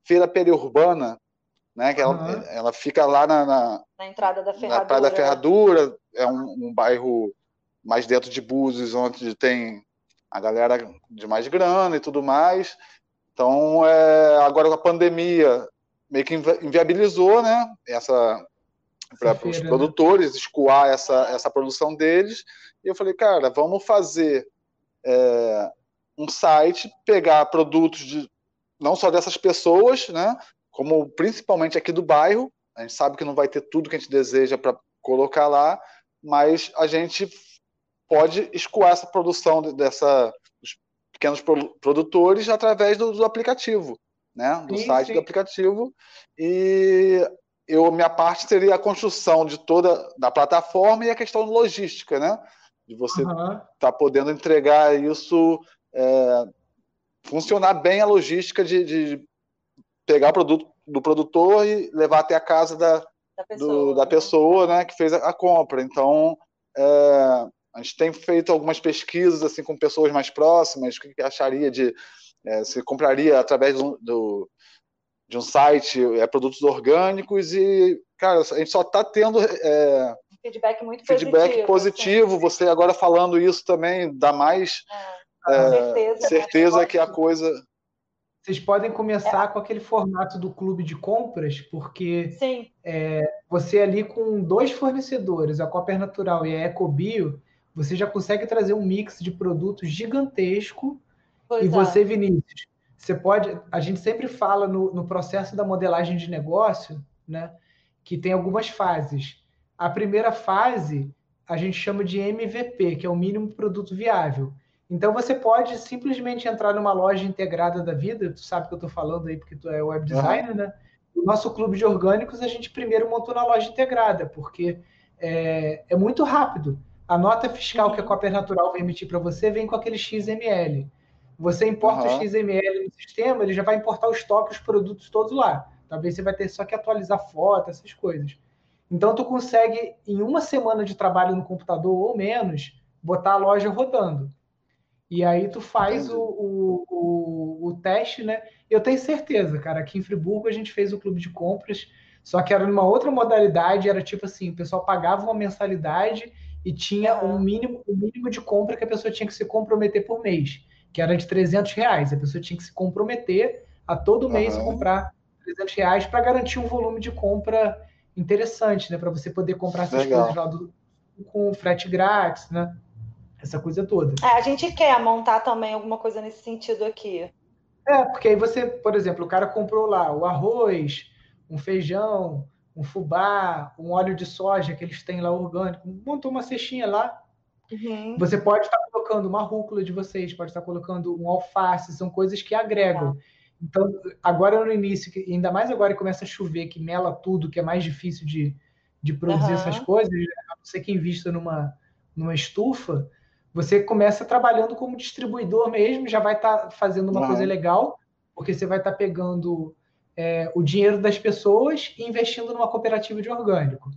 Feira Periurbana, né? Que uhum. ela, ela, fica lá na, na, na entrada da Ferradura. Na Praia da Ferradura, é um, um bairro mais dentro de Búzios, onde tem a galera de mais grana e tudo mais. Então, é, agora com a pandemia, meio que inviabilizou, né? Essa para os né? produtores escoar essa, essa produção deles. E eu falei, cara, vamos fazer é, um site, pegar produtos de não só dessas pessoas, né? Como principalmente aqui do bairro. A gente sabe que não vai ter tudo que a gente deseja para colocar lá, mas a gente pode escoar essa produção dessa dos pequenos produtores através do, do aplicativo, né? Do sim, site sim. do aplicativo e eu minha parte seria a construção de toda da plataforma e a questão logística, né? De você estar uhum. tá podendo entregar isso, é, funcionar bem a logística de, de, pegar o produto do produtor e levar até a casa da, da pessoa, do, da né? pessoa né, que fez a, a compra. Então, é, a gente tem feito algumas pesquisas assim com pessoas mais próximas, o que acharia de é, se compraria através do, do de um site, é, produtos orgânicos e, cara, a gente só está tendo é, feedback muito feedback positivo. positivo. Assim. Você agora falando isso também dá mais é, é certeza, né? certeza que a coisa. Vocês podem começar é. com aquele formato do clube de compras, porque é, você ali com dois fornecedores, a Copper Natural e a Ecobio, você já consegue trazer um mix de produtos gigantesco. Pois e você, Vinícius, você pode. A gente sempre fala no, no processo da modelagem de negócio, né? Que tem algumas fases. A primeira fase a gente chama de MVP, que é o mínimo produto viável. Então você pode simplesmente entrar numa loja integrada da vida, tu sabe que eu estou falando aí porque tu é web designer, uhum. né? O nosso clube de orgânicos a gente primeiro montou na loja integrada, porque é, é muito rápido. A nota fiscal que a Copper Natural vai emitir para você vem com aquele XML. Você importa uhum. o XML no sistema, ele já vai importar o estoque, os produtos todos lá. Talvez você vai ter só que atualizar foto, essas coisas. Então, tu consegue, em uma semana de trabalho no computador ou menos, botar a loja rodando. E aí tu faz o, o, o, o, teste, né? Eu tenho certeza, cara, aqui em Friburgo a gente fez o clube de compras, só que era numa outra modalidade, era tipo assim, o pessoal pagava uma mensalidade e tinha um mínimo, um mínimo de compra que a pessoa tinha que se comprometer por mês que era de 300 reais. A pessoa tinha que se comprometer a todo mês uhum. comprar 300 reais para garantir um volume de compra interessante, né? Para você poder comprar essas Legal. coisas lá do, com frete grátis, né? Essa coisa toda. É, a gente quer montar também alguma coisa nesse sentido aqui. É, porque aí você, por exemplo, o cara comprou lá o arroz, um feijão, um fubá, um óleo de soja que eles têm lá orgânico, montou uma cestinha lá, Uhum. Você pode estar colocando uma rúcula de vocês, pode estar colocando um alface, são coisas que agregam. Então, agora no início, ainda mais agora que começa a chover, que mela tudo, que é mais difícil de, de produzir uhum. essas coisas, né? a não ser que invista numa, numa estufa, você começa trabalhando como distribuidor mesmo, já vai estar fazendo uma uhum. coisa legal, porque você vai estar pegando é, o dinheiro das pessoas e investindo numa cooperativa de orgânico.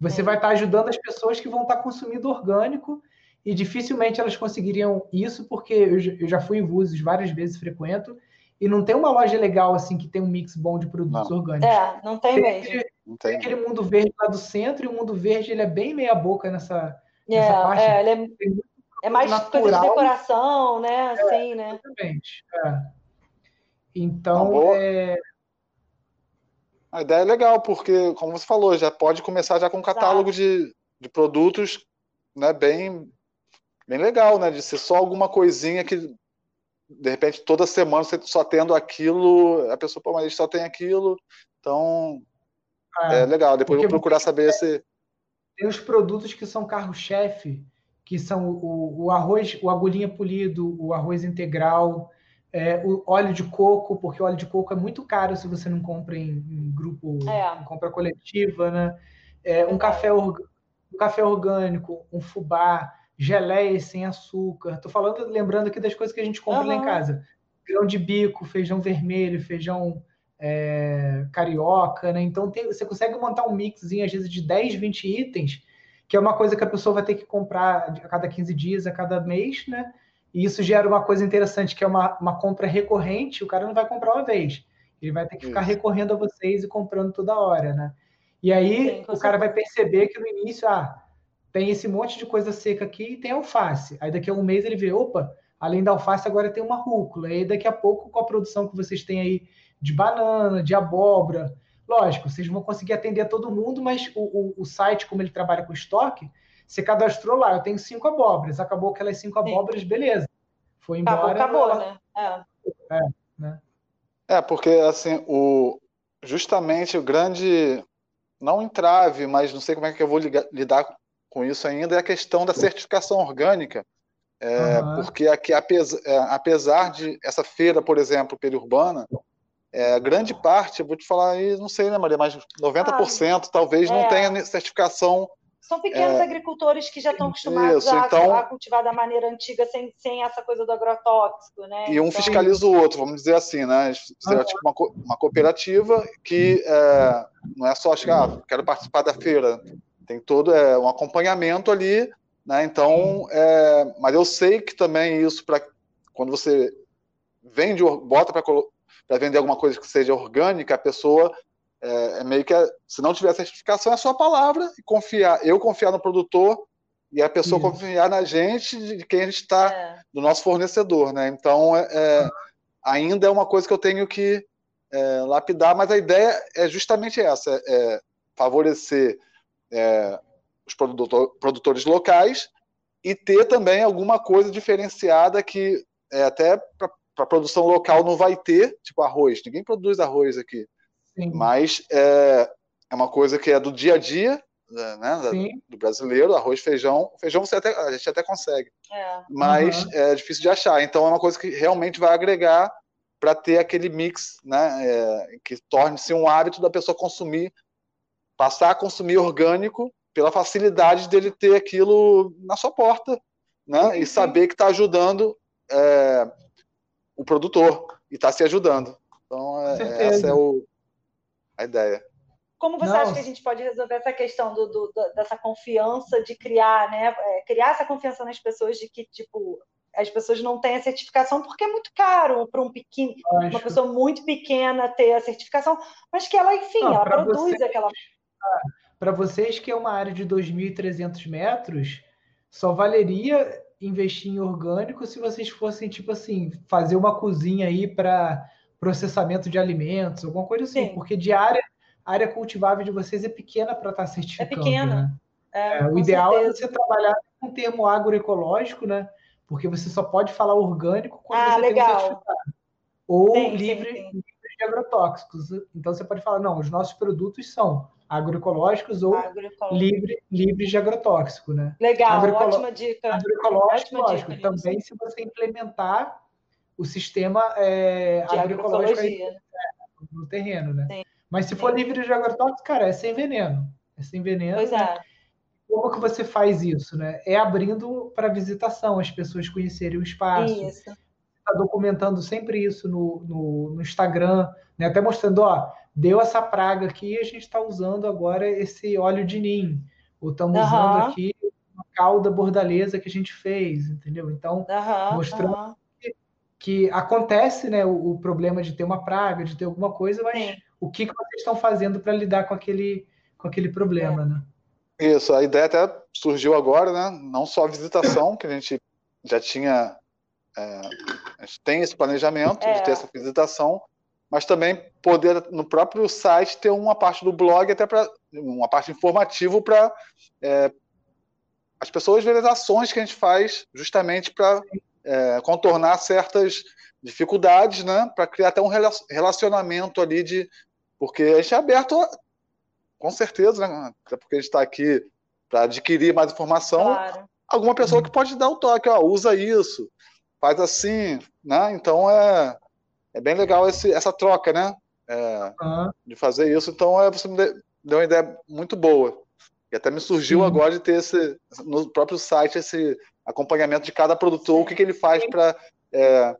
Você é. vai estar ajudando as pessoas que vão estar consumindo orgânico e dificilmente elas conseguiriam isso, porque eu, já fui em Vuzes várias vezes, frequento, e não tem uma loja legal assim que tem um mix bom de produtos não. orgânicos. É, não tem, tem mesmo. Aquele, não tem. aquele mundo verde lá do centro, e o mundo verde ele é bem meia boca nessa, é, nessa parte. É, ele é, é mais natural. coisa de decoração, né? É, assim, né? Exatamente. É. Então, é, a ideia é legal, porque, como você falou, já pode começar já com um catálogo de, de produtos né, bem, bem legal, né? De ser só alguma coisinha que, de repente, toda semana você só tendo aquilo, a pessoa, pô, mas só tem aquilo, então ah, é legal. Depois eu vou procurar saber se. Tem os produtos que são carro-chefe, que são o, o arroz, o agulhinha polido, o arroz integral, é, o óleo de coco, porque o óleo de coco é muito caro se você não compra em, em grupo, é. em compra coletiva, né? É, um, café um café orgânico, um fubá. Geleias sem açúcar. Tô falando, lembrando aqui das coisas que a gente compra uhum. lá em casa. Grão de bico, feijão vermelho, feijão é, carioca, né? Então tem, você consegue montar um mixzinho, às vezes, de 10, 20 itens, que é uma coisa que a pessoa vai ter que comprar a cada 15 dias, a cada mês, né? E isso gera uma coisa interessante, que é uma, uma compra recorrente, o cara não vai comprar uma vez. Ele vai ter que ficar recorrendo a vocês e comprando toda hora, né? E aí Sim, o cara vai perceber que no início, ah, tem esse monte de coisa seca aqui e tem alface. Aí daqui a um mês ele vê, opa, além da alface agora tem uma rúcula. E aí daqui a pouco, com a produção que vocês têm aí de banana, de abóbora, lógico, vocês vão conseguir atender a todo mundo, mas o, o, o site, como ele trabalha com estoque, você cadastrou lá, eu tenho cinco abóboras, acabou aquelas cinco Sim. abóboras, beleza. Foi embora. Acabou, acabou né? É. É, né? é, porque assim, o, justamente o grande, não entrave, mas não sei como é que eu vou ligar, lidar com isso ainda, é a questão da certificação orgânica. É, uhum. Porque aqui, apesar, é, apesar de essa feira, por exemplo, periurbana, é, grande parte, vou te falar aí, não sei, né, Maria, mas 90% ah, talvez não é. tenha certificação são pequenos é, agradores que já estão acostumados isso, a, então, a, cultivar da maneira antiga, sem, sem essa coisa do agrotóxico, né? E um então, fiscaliza o outro, vamos dizer assim, né? Seria tipo uma, uma cooperativa que é, não é só chegar, ah, quero participar da feira. Tem todo é, um acompanhamento ali, né? Então, é, mas eu sei que também isso, para quando você vende, bota para vender alguma coisa que seja orgânica, a pessoa é, é, meio que, se não tiver certificação, é sua palavra e confiar. Eu confiar no produtor e a pessoa Isso. confiar na gente, de quem a gente está, é. do nosso fornecedor, né? Então, é, é, ainda é uma coisa que eu tenho que é, lapidar, mas a ideia é justamente essa: é, favorecer os produtor, produtores locais e ter também alguma coisa diferenciada que até para a produção local não vai ter, tipo arroz. Ninguém produz arroz aqui. Sim. Mas é, é uma coisa que é do dia a dia, né, né do brasileiro, arroz, feijão. Feijão você até, a gente até consegue, é. mas uhum. é difícil de achar. Então é uma coisa que realmente vai agregar para ter aquele mix, né, é, que torne-se um hábito da pessoa consumir, passar a consumir orgânico pela facilidade dele ter aquilo na sua porta, né, e saber que está ajudando é, o produtor e está se ajudando. Então é, essa é o a ideia. Como você Não. acha que a gente pode resolver essa questão do, do, dessa confiança de criar, né? É, criar essa confiança nas pessoas de que, tipo, as pessoas não têm a certificação porque é muito caro para um pequeno, uma pessoa muito pequena ter a certificação, mas que ela, enfim, não, ela produz vocês, aquela. Para vocês que é uma área de 2.300 metros, só valeria investir em orgânico se vocês fossem, tipo assim, fazer uma cozinha aí para processamento de alimentos, alguma coisa assim, Sim. porque de área, a área cultivável de vocês é pequena para estar tá certificando. É pequena. Né? É, é, o ideal é certeza. é você trabalhar com o termo agroecológico, né? Porque você só pode falar orgânico quando ah, você legal. tem um certificado. Ou sim, livre, sim, sim. livre de agrotóxicos. Então você pode falar, não, os nossos produtos são agroecológicos ou livre, livres de agrotóxico, né? Legal, Agroecolo... ótima dica. Agroecológico, ótima lógico. Dica, também se você implementar o sistema é, agroecológico aí, é, no terreno, né? Sim. Mas se for livre de agrotóxicos, cara, é sem veneno. É sem veneno. Pois né? é. Como que você faz isso, né? É abrindo para visitação, as pessoas conhecerem o espaço. Isso. Está documentando sempre isso no, no, no, Instagram, né? Até mostrando, ó, deu essa praga aqui, a gente está usando agora esse óleo de nim. Ou estamos uhum. usando aqui uma calda bordaleza que a gente fez, entendeu? Então, uhum. mostrando uhum que acontece, né, o, o, problema de ter uma praga, de ter alguma coisa, mas Sim. o que, que vocês estão fazendo para lidar com aquele, com aquele problema, é. né? Isso, a ideia até surgiu agora, né? Não só a visitação, que a gente já tinha, é, a gente tem esse planejamento é. de ter essa visitação, mas também poder no próprio site ter uma parte do blog até para uma parte informativa para é, as pessoas verem as ações que a gente faz justamente para é, contornar certas dificuldades, né, para criar até um relacionamento ali de, porque a gente é aberto, a, com certeza, né, até porque a gente está aqui para adquirir mais informação, claro. alguma pessoa que pode dar o toque, ó, usa isso, faz assim, né, então é, é bem legal esse, essa troca, né, é, uhum. de fazer isso, então é, você me deu uma ideia muito boa. E até me surgiu Sim. agora de ter esse, no próprio site esse acompanhamento de cada produtor, Sim. o que, que ele faz para é,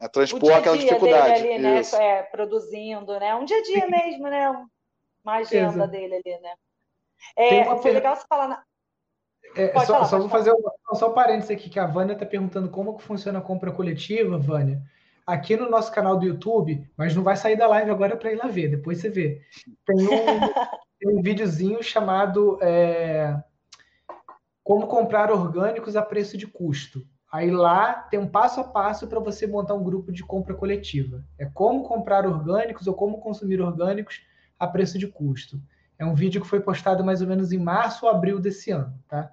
é, transpor dia aquela dificuldade. Dele ali, né? É, produzindo, né? Um dia a dia (laughs) mesmo, né? Uma agenda Exato. dele ali, né? É, foi per... legal você falar. Na... É, só, falar, só vou fazer um, só um parênteses aqui, que a Vânia está perguntando como que funciona a compra coletiva, Vânia. Aqui no nosso canal do YouTube, mas não vai sair da live agora para ir lá ver, depois você vê. Tem um, (laughs) tem um videozinho chamado é, Como comprar orgânicos a preço de custo. Aí lá tem um passo a passo para você montar um grupo de compra coletiva. É como comprar orgânicos ou como consumir orgânicos a preço de custo. É um vídeo que foi postado mais ou menos em março ou abril desse ano, tá?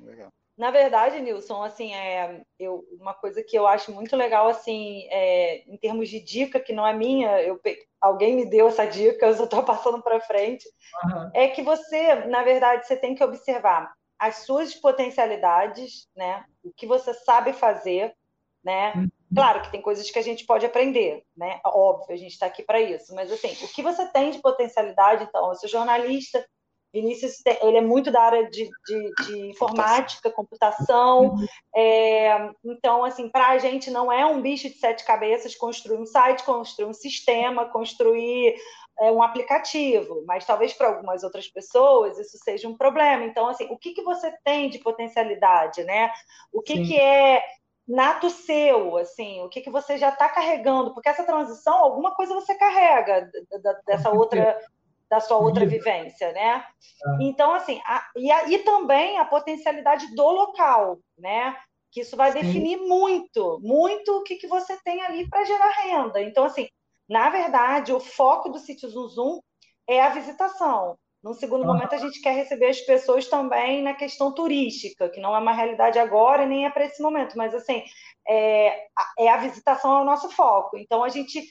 Legal. Na verdade, Nilson, assim, é, eu, uma coisa que eu acho muito legal, assim, é, em termos de dica, que não é minha, eu, alguém me deu essa dica, eu só estou (laughs) passando para frente, uhum. é que você, na verdade, você tem que observar as suas potencialidades, né? O que você sabe fazer, né? Uhum. Claro que tem coisas que a gente pode aprender, né? Óbvio, a gente está aqui para isso. Mas assim, o que você tem de potencialidade, então, eu sou jornalista, Vinícius, ele é muito da área de, de, de informática, computação. Uhum. É, então, assim, para a gente não é um bicho de sete cabeças construir um site, construir um sistema, construir é, um aplicativo. Mas talvez para algumas outras pessoas isso seja um problema. Então, assim, o que, que você tem de potencialidade, né? O que, que é nato seu, assim, o que, que você já está carregando, porque essa transição, alguma coisa você carrega dessa outra da sua outra vivência, né? Ah. Então, assim, a, e, a, e também a potencialidade do local, né? Que isso vai Sim. definir muito, muito o que, que você tem ali para gerar renda. Então, assim, na verdade, o foco do sítio Zoom é a visitação. Num segundo momento, a gente quer receber as pessoas também na questão turística, que não é uma realidade agora nem é para esse momento, mas assim, é, é a visitação é o nosso foco. Então, a gente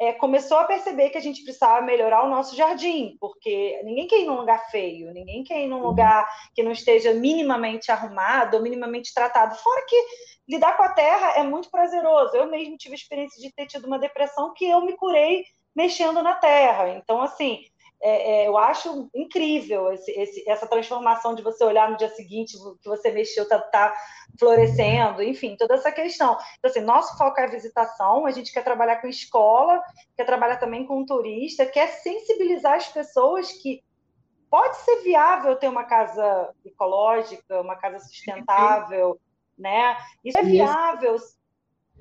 é, começou a perceber que a gente precisava melhorar o nosso jardim, porque ninguém quer ir num lugar feio, ninguém quer ir num uhum. lugar que não esteja minimamente arrumado ou minimamente tratado. Fora que lidar com a terra é muito prazeroso. Eu mesmo tive a experiência de ter tido uma depressão que eu me curei mexendo na terra. Então, assim, é, é, eu acho incrível esse, esse, essa transformação de você olhar no dia seguinte que você mexeu, tá, tá, florescendo, enfim, toda essa questão. Então, assim, nosso foco é a visitação, a gente quer trabalhar com escola, quer trabalhar também com turista, quer sensibilizar as pessoas que pode ser viável ter uma casa ecológica, uma casa sustentável, né? Isso é viável.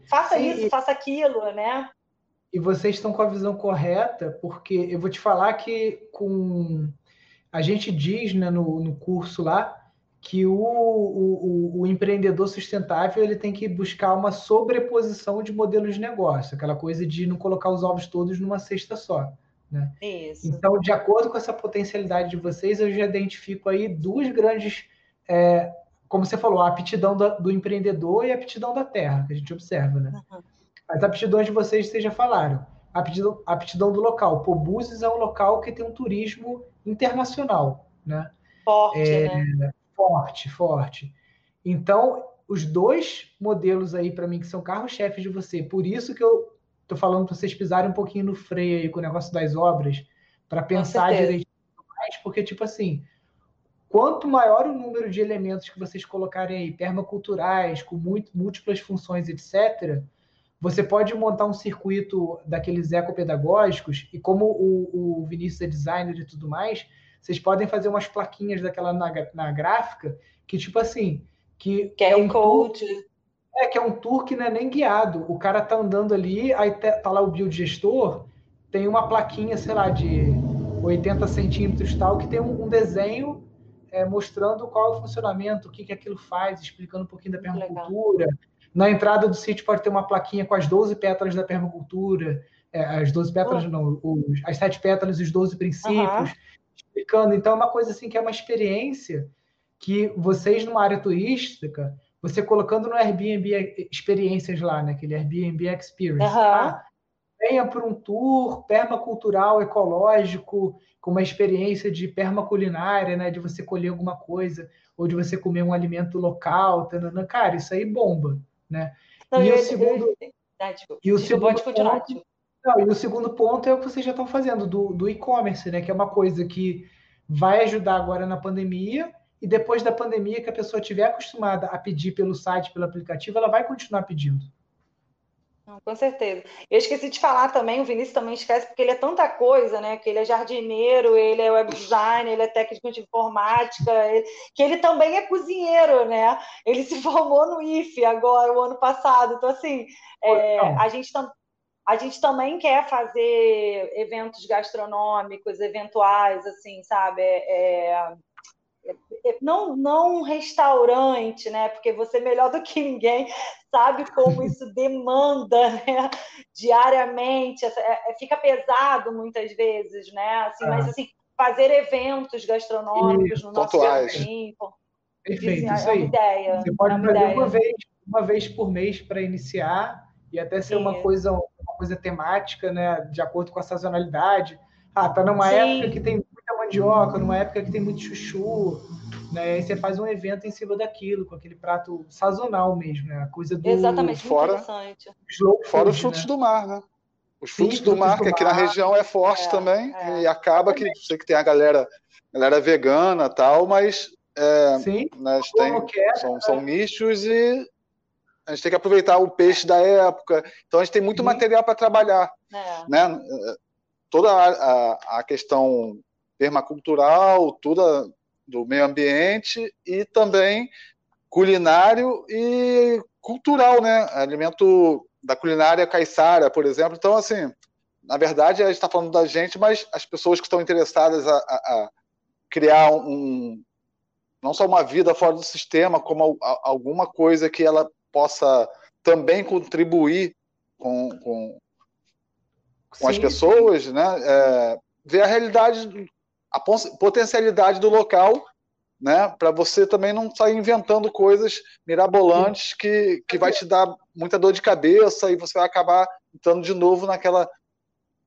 Faça isso, faça aquilo, né? E vocês estão com a visão correta, porque eu vou te falar que com a gente diz né, no, no curso lá que o, o, o, empreendedor sustentável ele tem que buscar uma sobreposição de modelos de negócio, aquela coisa de não colocar os ovos todos numa cesta só. Né? Isso. Então, de acordo com essa potencialidade de vocês, eu já identifico aí duas grandes, é, como você falou, a aptidão do, do, empreendedor e a aptidão da terra, que a gente observa. Né? Uhum. As aptidões de vocês, vocês já falaram. A aptidão, a aptidão do local. Pô, Búzios é um local que tem um turismo internacional, né? Forte, é, né? Forte, forte. Então, os dois modelos aí, para mim, que são carro-chefes de você, por isso que eu tô falando para vocês pisarem um pouquinho no freio aí com o negócio das obras, para pensar direitinho mais, porque, tipo assim, quanto maior o número de elementos que vocês colocarem aí, permaculturais, com muito, múltiplas funções, etc., você pode montar um circuito daqueles ecopedagógicos, e como o, o Vinícius é designer e tudo mais, vocês podem fazer umas plaquinhas daquela na, na gráfica, que tipo assim, que, que é um code. Tour, é, que é um tour que não é nem guiado. O cara tá andando ali, aí tá, tá lá o biodigestor, tem uma plaquinha, sei lá, de 80 centímetros tal, que tem um, um desenho é, mostrando qual é o funcionamento, o que, que aquilo faz, explicando um pouquinho da permacultura. Legal. Na entrada do sítio pode ter uma plaquinha com as 12 pétalas da permacultura, é, as 12 pétalas, oh. não, os, as 7 pétalas e os 12 princípios, uhum. explicando. Então, é uma coisa assim que é uma experiência que vocês, numa área turística, você colocando no Airbnb experiências lá, né? Aquele Airbnb Experience. Uhum. Ah, venha para um tour permacultural, ecológico, com uma experiência de permaculinária, né? De você colher alguma coisa, ou de você comer um alimento local. Tanana. Cara, isso aí bomba né? Não, e, eu, o segundo, eu, ah, e o segundo pode continuar. Ponto, não, e o segundo ponto é o que vocês já estão fazendo do, do e-commerce, né? Que é uma coisa que vai ajudar agora na pandemia e depois da pandemia que a pessoa tiver acostumada a pedir pelo site, pelo aplicativo, ela vai continuar pedindo. Com certeza. Eu esqueci de falar também, o Vinícius também esquece, porque ele é tanta coisa, né? Que ele é jardineiro, ele é web designer, ele é técnico de informática, ele... que ele também é cozinheiro, né? Ele se (laughs) formou no IFE agora, o ano passado. Então, assim, é, a, gente tam... a gente também quer fazer eventos gastronômicos, eventuais, assim, sabe? É, é não, não um restaurante, né? Porque você melhor do que ninguém sabe como isso demanda né? diariamente, é, é, fica pesado muitas vezes, né? Assim, Mas assim, fazer eventos gastronômicos no nosso jardim. Perfeito, é isso aí. Ideia, você pode é fazer ideia. uma vez, uma vez por mês para iniciar e até ser uma coisa, uma coisa temática, né? De acordo com a sazonalidade. Ah, tá numa Sim. época que tem mandioca, numa época que tem muito chuchu, né? Aí você faz um evento em cima daquilo, com aquele prato sazonal mesmo, né? A coisa do. Exatamente, fora, interessante. Fora os frutos né? do mar, né? Os frutos Sim, do frutos mar, do que aqui mar. na região é forte é, também, é. e acaba que sei que tem a galera, galera vegana tal, mas é, Sim, nós tem, são, são nichos e a gente tem que aproveitar o peixe da época. Então a gente tem muito Sim. material para trabalhar. É. Né? Toda a, a, a, questão permacultural, tudo do meio ambiente e também culinário e cultural, né? Alimento da culinária caiçara, por exemplo. Então, assim, na verdade, a gente está falando da gente, mas as pessoas que estão interessadas a, a, a, criar um, não só uma vida fora do sistema, como alguma coisa que ela possa também contribuir com, com, com as pessoas, né? É, ver a realidade a potencialidade do local, né, para você também não sair inventando coisas mirabolantes que, que vai te dar muita dor de cabeça e você vai acabar entrando de novo naquela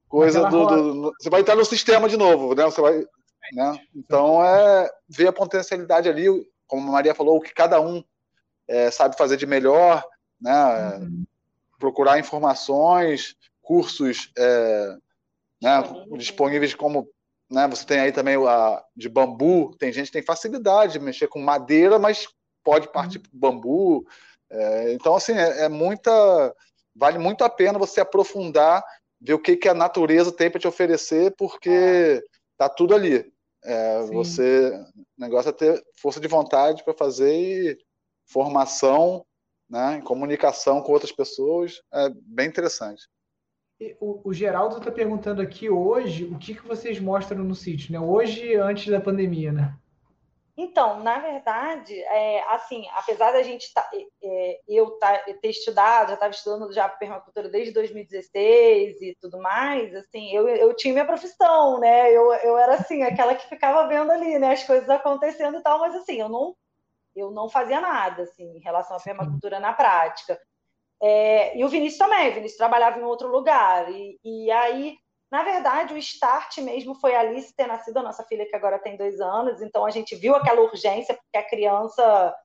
coisa do, do, você vai entrar no sistema de novo, né? Você vai, né? Então é ver a potencialidade ali, como a Maria falou, o que cada um é, sabe fazer de melhor, né? Uhum. Procurar informações, cursos é, né, disponíveis como né? Você tem aí também a de bambu, tem gente que tem facilidade de mexer com madeira, mas pode partir uhum. para bambu. É, então, assim, é, é, muita. Vale muito a pena você aprofundar, ver o que, que a natureza tem para te oferecer, porque tá tudo ali. É, você, o negócio é ter força de vontade para fazer e formação, né, comunicação com outras pessoas, é bem interessante. O, o Geraldo está perguntando aqui hoje o que, que vocês mostram no sítio, né? Hoje, antes da pandemia, né? Então, na verdade, é, assim, apesar da gente tá, é, eu tá, ter estudado, já estava estudando já permacultura desde 2016 e tudo mais, assim, eu, eu tinha minha profissão, né? Eu, eu era assim, aquela que ficava vendo ali, né, as coisas acontecendo e tal, mas assim, eu não eu não fazia nada assim em relação à permacultura na prática. É, e o Vinícius também, o Vinícius trabalhava em outro lugar. E, e aí, na verdade, o start mesmo foi a Alice ter nascido, a nossa filha que agora tem dois anos, então a gente viu aquela urgência, porque a criança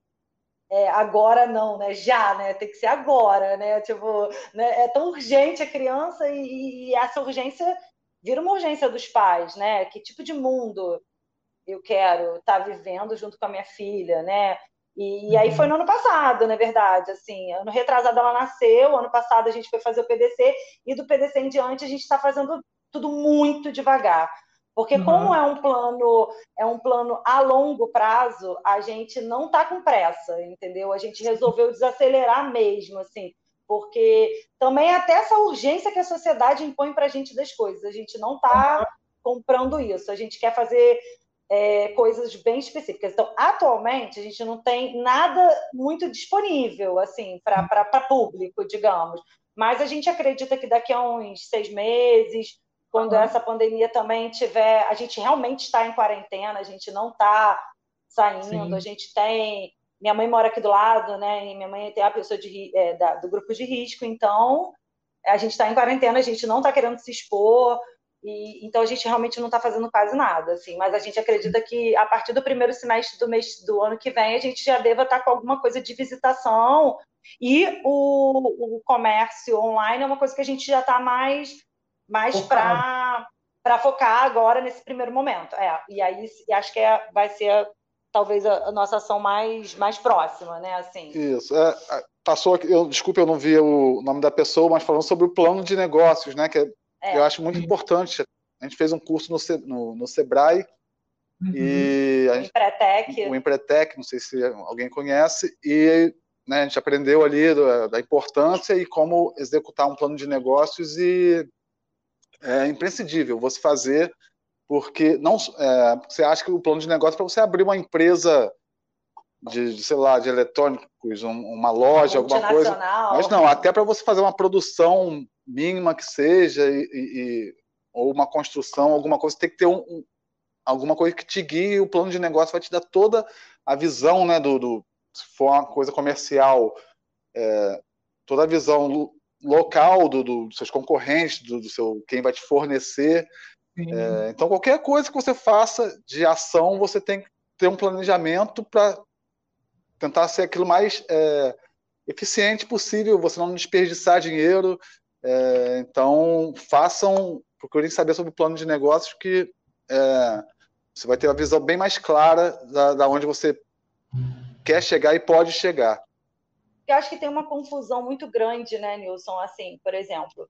é, agora não, né? Já, né? Tem que ser agora, né? Tipo, né? é tão urgente a criança e, e, essa urgência vira uma urgência dos pais, né? Que tipo de mundo eu quero estar tá vivendo junto com a minha filha, né? E, e, aí foi uhum. no ano passado, na verdade, assim, ano retrasado ela nasceu, ano passado a gente foi fazer o PDC, e do PDC em diante a gente está fazendo tudo muito devagar. Porque uhum. como é um plano, é um plano a longo prazo, a gente não está com pressa, entendeu? A gente resolveu desacelerar mesmo, assim, porque também é até essa urgência que a sociedade impõe para a gente das coisas. A gente não está uhum. comprando isso. A gente quer fazer é, coisas bem específicas. Então, atualmente, a gente não tem nada muito disponível, assim, para público, digamos. Mas a gente acredita que daqui a uns seis meses, quando uhum. essa pandemia também tiver, a gente realmente está em quarentena, a gente não está saindo, Sim. a gente tem. Minha mãe mora aqui do lado, né? E minha mãe tem a pessoa de, é, da, do grupo de risco, então a gente está em quarentena, a gente não está querendo se expor, e, então a gente realmente não está fazendo quase nada, assim, mas a gente acredita que a partir do primeiro semestre do mês do ano que vem a gente já deva estar tá com alguma coisa de visitação e o, o comércio online é uma coisa que a gente já está mais mais para focar agora nesse primeiro momento. É, e aí e acho que é, vai ser talvez a, a, nossa ação mais, mais próxima, né? Assim. Isso. É, passou aqui, eu, desculpe, eu não vi o nome da pessoa, mas falando sobre o plano de negócios, né? Que é, é. eu acho muito importante. A gente fez um curso no, no, no Sebrae uhum. e o Empretec. o Empretec, não sei se alguém conhece, e né, a gente aprendeu ali da, da importância e como executar um plano de negócios e é imprescindível você fazer porque não é, você acha que o plano de negócio é para você abrir uma empresa de, de, sei lá de eletrônicos um, uma loja alguma coisa mas não até para você fazer uma produção mínima que seja e, e, ou uma construção alguma coisa tem que ter um, um, alguma coisa que te guie o plano de negócio vai te dar toda a visão né do, do se for uma coisa comercial é, toda a visão local do, do, dos seus concorrentes do, do seu quem vai te fornecer é, então, qualquer coisa que você faça de ação, você tem que ter um planejamento para tentar ser aquilo mais é, eficiente possível, você não desperdiçar dinheiro. É, então, façam, procurem saber sobre o plano de negócios, que é, você vai ter uma visão bem mais clara da, da onde você quer chegar e pode chegar. Eu acho que tem uma confusão muito grande, né, Nilson? Assim, por exemplo,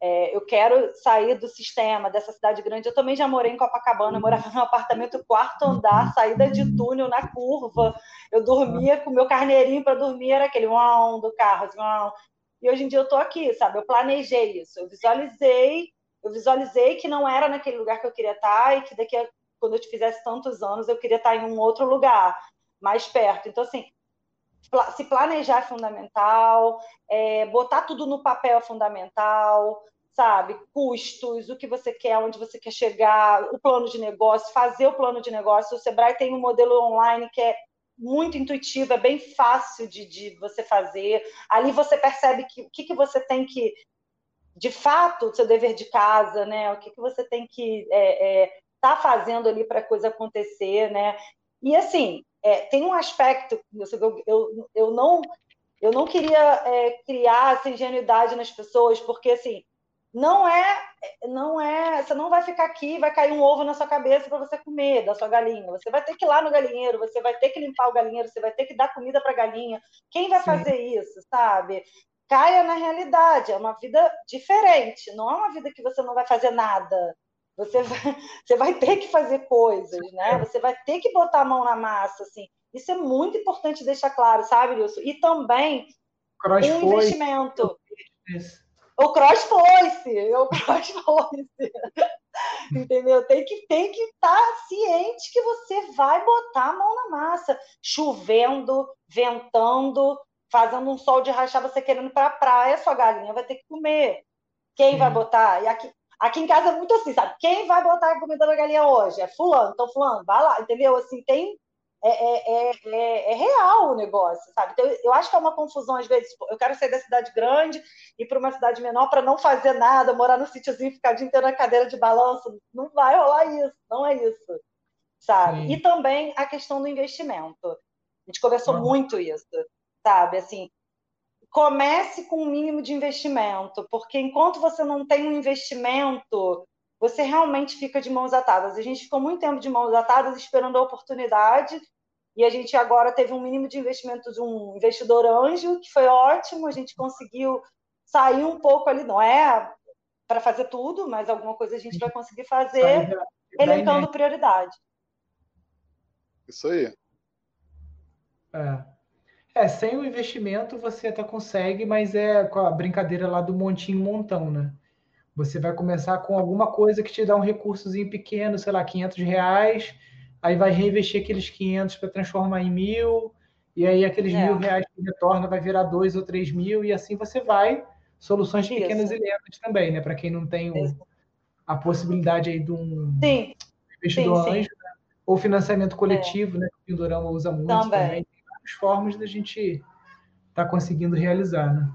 é, eu quero sair do sistema, dessa cidade grande. Eu também já morei em Copacabana, morava num apartamento quarto andar, saída de túnel na curva. Eu dormia com meu carneirinho para dormir, era aquele uau do carro, assim, uau. E hoje em dia eu estou aqui, sabe? Eu planejei isso, eu visualizei, eu visualizei que não era naquele lugar que eu queria estar e que daqui a quando eu fizesse tantos anos eu queria estar em um outro lugar, mais perto. Então, assim, se planejar é fundamental, é, botar tudo no papel é fundamental, sabe? Custos, o que você quer, onde você quer chegar, o plano de negócio, fazer o plano de negócio. O Sebrae tem um modelo online que é muito intuitivo, é bem fácil de, de você fazer. Ali você percebe que, o que, que você tem que, de fato, o seu dever de casa, né? O que, que você tem que é, é, tá fazendo ali para a coisa acontecer, né? E assim, é, tem um aspecto, eu, eu, eu, não, eu não queria é, criar essa ingenuidade nas pessoas, porque assim, não é, não é, você não vai ficar aqui, vai cair um ovo na sua cabeça para você comer da sua galinha. Você vai ter que ir lá no galinheiro, você vai ter que limpar o galinheiro, você vai ter que dar comida para a galinha. Quem vai Sim. fazer isso, sabe? Caia na realidade, é uma vida diferente, não é uma vida que você não vai fazer nada. Você vai, (laughs) você vai ter que fazer coisas, né? Você vai ter que botar a mão na massa, assim. Isso é muito importante deixar claro, sabe, Wilson? E também cross o investimento. O cross o (laughs) cross. Entendeu? Tem que tem que estar tá ciente que você vai botar a mão na massa, chovendo, ventando, fazendo um sol de rachar, você querendo para a praia, sua galinha vai ter que comer. Quem Sim. vai botar? E aqui, Aqui em casa é muito assim, sabe? Quem vai botar a comida na galinha hoje? É fulano, então fulano, vai lá, entendeu? Assim, tem. É, é, é, é, real o negócio, sabe? Então, eu acho que é uma confusão, às vezes. Eu quero sair da cidade grande e para uma cidade menor para não fazer nada, morar no sítiozinho, ficar o dia inteiro na cadeira de balanço. Não vai rolar isso, não é isso, sabe? Sim. E também a questão do investimento. A gente conversou uhum. muito isso, sabe? Assim, comece com um mínimo de investimento, porque enquanto você não tem um investimento, você realmente fica de mãos atadas. A gente ficou muito tempo de mãos atadas esperando a oportunidade, e a gente agora teve um mínimo de investimento de um investidor anjo, que foi ótimo, a gente conseguiu sair um pouco ali, não é para fazer tudo, mas alguma coisa a gente vai conseguir fazer, elencando prioridade. Isso aí. É. É, sem o investimento você até consegue, mas é com a brincadeira lá do montinho montão, né? Você vai começar com alguma coisa que te dá um recursozinho pequeno, sei lá, 500 reais, aí vai reinvestir aqueles 500 para transformar em mil, e aí aqueles é. mil reais que retorna vai virar dois ou três mil, e assim você vai. Soluções Isso. pequenas e lentas também, né? Para quem não tem o, a possibilidade aí de um sim. investidor sim, anjo, né? ou financiamento coletivo, é. né? Que o Pindorama usa muito também. também formas da gente estar tá conseguindo realizar, né?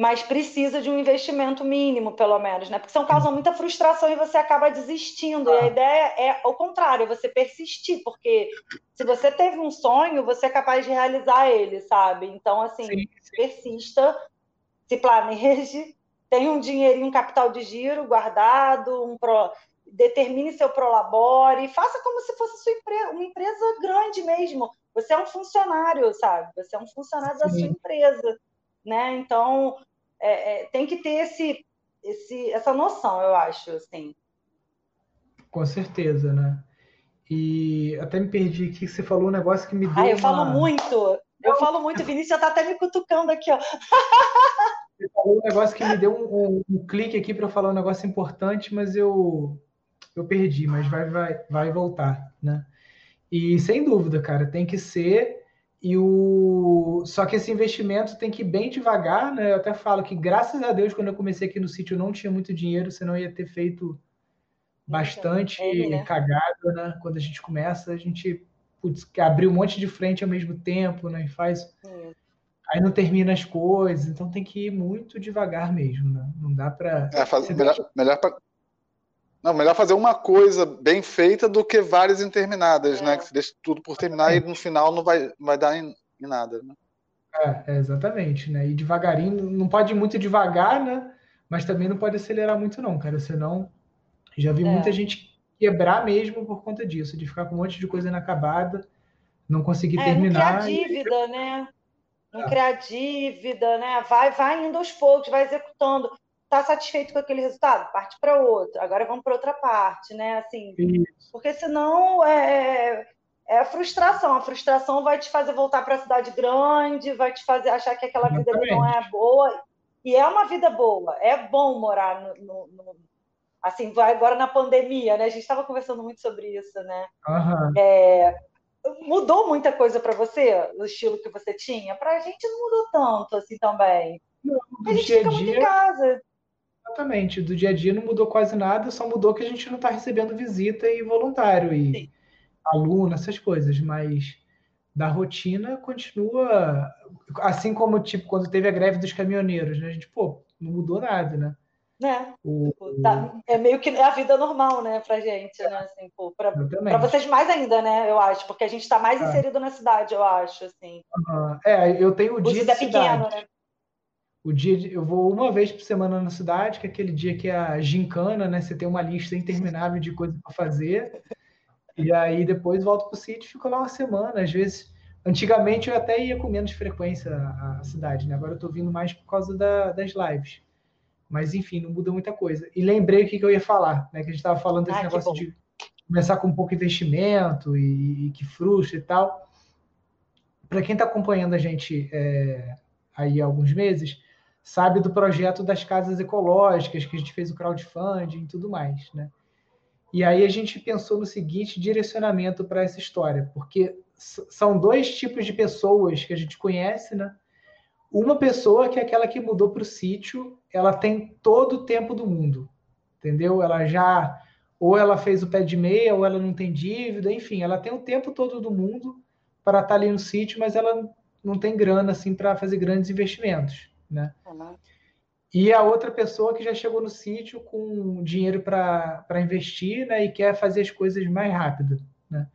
Mas precisa de um investimento mínimo, pelo menos, né? Porque são causam muita frustração e você acaba desistindo. E a ah. ideia é o contrário, é você persistir, porque se você teve um sonho, você é capaz de realizar ele, sabe? Então, assim, sim, sim. persista, se planeje, (laughs) tenha um dinheirinho, um capital de giro guardado, um pro determine seu prolabore, faça como se fosse sua empresa, uma empresa grande mesmo. Você é um funcionário, sabe? Você é um funcionário Sim. da sua empresa, né? Então é, é, tem que ter esse, esse, essa noção, eu acho, assim. Com certeza, né? E até me perdi aqui, você falou um negócio que me deu. Ah, eu uma... falo muito. Eu falo muito, Vinícius já tá até me cutucando aqui, ó. Você falou um negócio que me deu um, um, um clique aqui para falar um negócio importante, mas eu eu perdi, mas vai vai vai voltar, né? E sem dúvida, cara, tem que ser e o só que esse investimento tem que ir bem devagar, né? Eu até falo que graças a Deus quando eu comecei aqui no sítio eu não tinha muito dinheiro, senão ia ter feito bastante é, né? cagado, né? Quando a gente começa, a gente putz, abrir um monte de frente ao mesmo tempo, né? E faz. É. Aí não termina as coisas, então tem que ir muito devagar mesmo, né? Não dá para. É, faz... melhor, melhor pra... Não, melhor fazer uma coisa bem feita do que várias interminadas, né? é. né? Que você deixa tudo por terminar é. e no final não vai, vai dar em, em nada, né? É, é, exatamente, né? E devagarinho, não pode ir muito devagar, né? Mas também não pode acelerar muito, não, cara. Senão, já vi muita é. gente quebrar mesmo por conta disso, de ficar com um monte de coisa inacabada, não conseguir é, terminar. Não criar dívida, e... né? Não é. criar dívida, né? Vai, vai indo aos poucos, vai executando. Tá satisfeito com aquele resultado? Parte para outro. Agora vamos para outra parte, né? Assim, Isso. porque senão é, é a frustração. A frustração vai te fazer voltar para a cidade grande, vai te fazer achar que aquela Exatamente. vida não é boa. E é uma vida boa. É bom morar no, no, no assim, agora na pandemia, né? A gente estava conversando muito sobre isso, né? Uhum. É, mudou muita coisa para você, o estilo que você tinha? Para a gente não mudou tanto assim também. Não, a gente fica dia, muito em casa. Exatamente, do dia a dia não mudou quase nada, só mudou que a gente não está recebendo visita e voluntário e Sim. aluno, essas coisas, mas da rotina continua assim como tipo quando teve a greve dos caminhoneiros, né? A gente, pô, não mudou nada, né? né? O, tipo, tá, é meio que a vida normal, né, pra gente, né? Assim, para vocês mais ainda, né? Eu acho, porque a gente está mais é. inserido na cidade, eu acho, assim. Uhum. É, eu tenho o, dia de é pequeno, né? O dia de, eu vou uma vez por semana na cidade, que é aquele dia que é a gincana, né? Você tem uma lista interminável de coisas para fazer. E aí depois volto pro sítio e fico lá uma semana. Às vezes, antigamente eu até ia com menos frequência à cidade, né? Agora eu tô vindo mais por causa da, das lives. Mas, enfim, não muda muita coisa. E lembrei o que, que eu ia falar, né? Que a gente estava falando desse ah, negócio de começar com pouco investimento e, e que frustra e tal. Para quem está acompanhando a gente é, aí há alguns meses, sabe do projeto das casas ecológicas, que a gente fez o crowdfunding e tudo mais, né? E aí a gente pensou no seguinte direcionamento para essa história, porque são dois tipos de pessoas que a gente conhece, né? Uma pessoa que é aquela que mudou para o sítio, ela tem todo o tempo do mundo, entendeu? Ela já ou ela fez o pé de meia, ou ela não tem dívida, enfim, ela tem o tempo todo do mundo para estar tá ali no sítio, mas ela não tem grana assim para fazer grandes investimentos, né? Uhum. E a outra pessoa que já chegou no sítio com dinheiro para investir, né, e quer fazer as coisas mais rápido, né?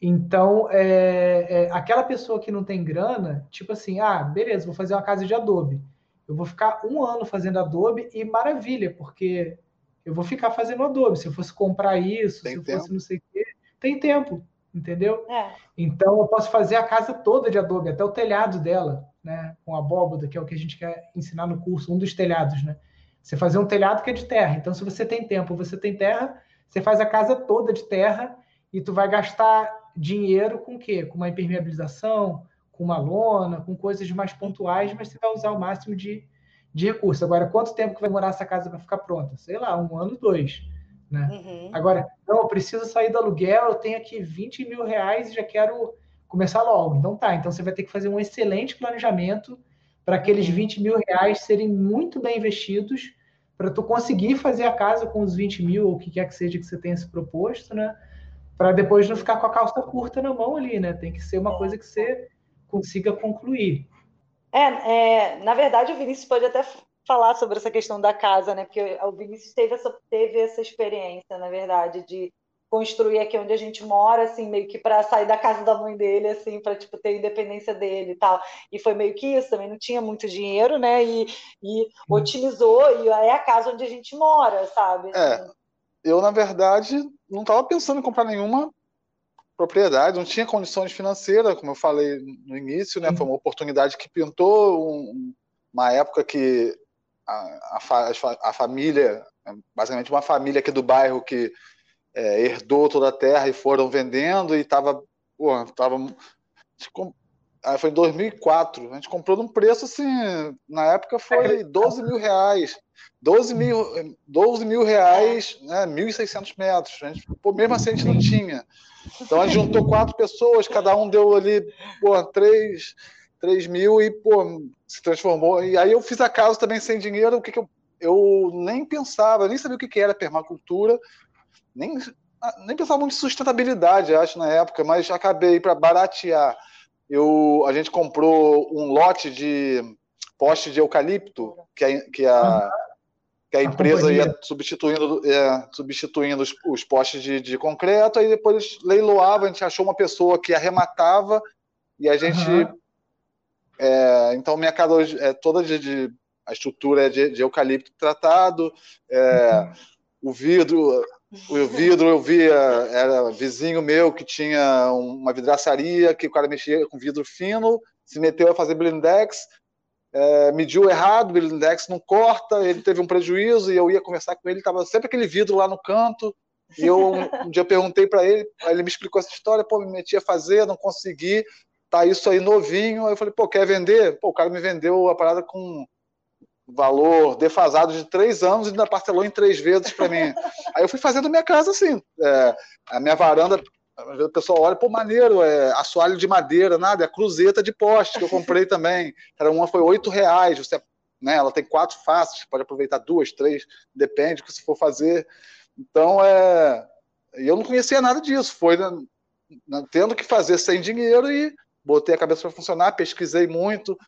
Então, é, é, aquela pessoa que não tem grana, tipo assim, ah, beleza, vou fazer uma casa de adobe. Eu vou ficar um ano fazendo adobe e maravilha, porque eu vou ficar fazendo adobe. Se eu fosse comprar isso, tem se eu tempo. fosse não sei o quê, tem tempo, entendeu? É. Então, eu posso fazer a casa toda de adobe, até o telhado dela, né? Com abóboda, que é o que a gente quer ensinar no curso, um dos telhados, né? Você fazer um telhado que é de terra. Então, se você tem tempo, você tem terra, você faz a casa toda de terra e tu vai gastar dinheiro com o quê? Com uma impermeabilização, com uma lona, com coisas mais pontuais, mas você vai usar o máximo de, de recurso. Agora, quanto tempo que vai demorar essa casa para ficar pronta? Sei lá, um ano, dois. Né? Uhum. Agora, não, eu preciso sair do aluguel, eu tenho aqui 20 mil reais e já quero começar logo. Então tá, então você vai ter que fazer um excelente planejamento para aqueles 20 uhum. mil reais serem muito bem investidos para tu conseguir fazer a casa com os 20 mil, ou o que quer que seja que você tenha se proposto, né? para depois não ficar com a calça curta na mão ali, né? Tem que ser uma coisa que você consiga concluir. É, é, na verdade, o Vinícius pode até falar sobre essa questão da casa, né? Porque o Vinícius teve essa, teve essa experiência, na verdade, de construir aqui onde a gente mora, assim, meio que para sair da casa da mãe dele, assim, para tipo ter independência dele e tal. E foi meio que isso, também não tinha muito dinheiro, né? E, e otimizou e é a casa onde a gente mora, sabe? É. eu, na verdade, não estava pensando em comprar nenhuma propriedade, não tinha condições financeiras, como eu falei no início, né? Foi uma oportunidade que pintou, um, uma época que a, a, a, família, basicamente uma família aqui do bairro que é, herdou toda a terra e foram vendendo e estava, tava, foi em 2004, a gente comprou num preço assim, na época foi 12 mil reais, 12 mil, 12 mil reais, né, 1.600 metros, a gente, pô, mesmo assim a gente não tinha. Então a gente juntou quatro pessoas, cada um deu ali, pô, três, 3 mil e, pô, se transformou. E aí eu fiz a casa também sem dinheiro, o que, que eu, eu nem pensava, nem sabia o que era permacultura, nem, nem pensava muito em sustentabilidade, acho, na época, mas acabei para baratear. Eu, a gente comprou um lote de poste de eucalipto, que a, que a, que a empresa ia substituindo, é, substituindo os, os postes de, de, concreto, aí depois leiloava, a gente achou uma pessoa que arrematava e a gente uhum. É, então, minha casa hoje é toda de, de a estrutura é de, de eucalipto tratado, é, uhum. o vidro, o vidro eu via, era vizinho meu que tinha uma vidraçaria, que o cara mexia com vidro fino, se meteu a fazer blindex, é, mediu errado, o blindex não corta, ele teve um prejuízo e eu ia conversar com ele, estava sempre aquele vidro lá no canto, e eu um, dia perguntei para ele, ele me explicou essa história, pô, me meti a fazer, não consegui, tá isso aí novinho. Aí eu falei, pô, quer vender? Pô, o cara me vendeu a parada com valor defasado de três anos e ainda parcelou em três vezes para mim. (laughs) aí eu fui fazendo minha casa assim. É, a minha varanda, o pessoal olha, pô, maneiro, é assoalho de madeira, nada, é a cruzeta de poste que eu comprei também. Era uma foi oito reais, você, né, ela tem quatro faces, pode aproveitar duas, três, depende do que você for fazer. Então, é, eu não conhecia nada disso, foi né, tendo que fazer sem dinheiro e botei a cabeça para funcionar, pesquisei muito,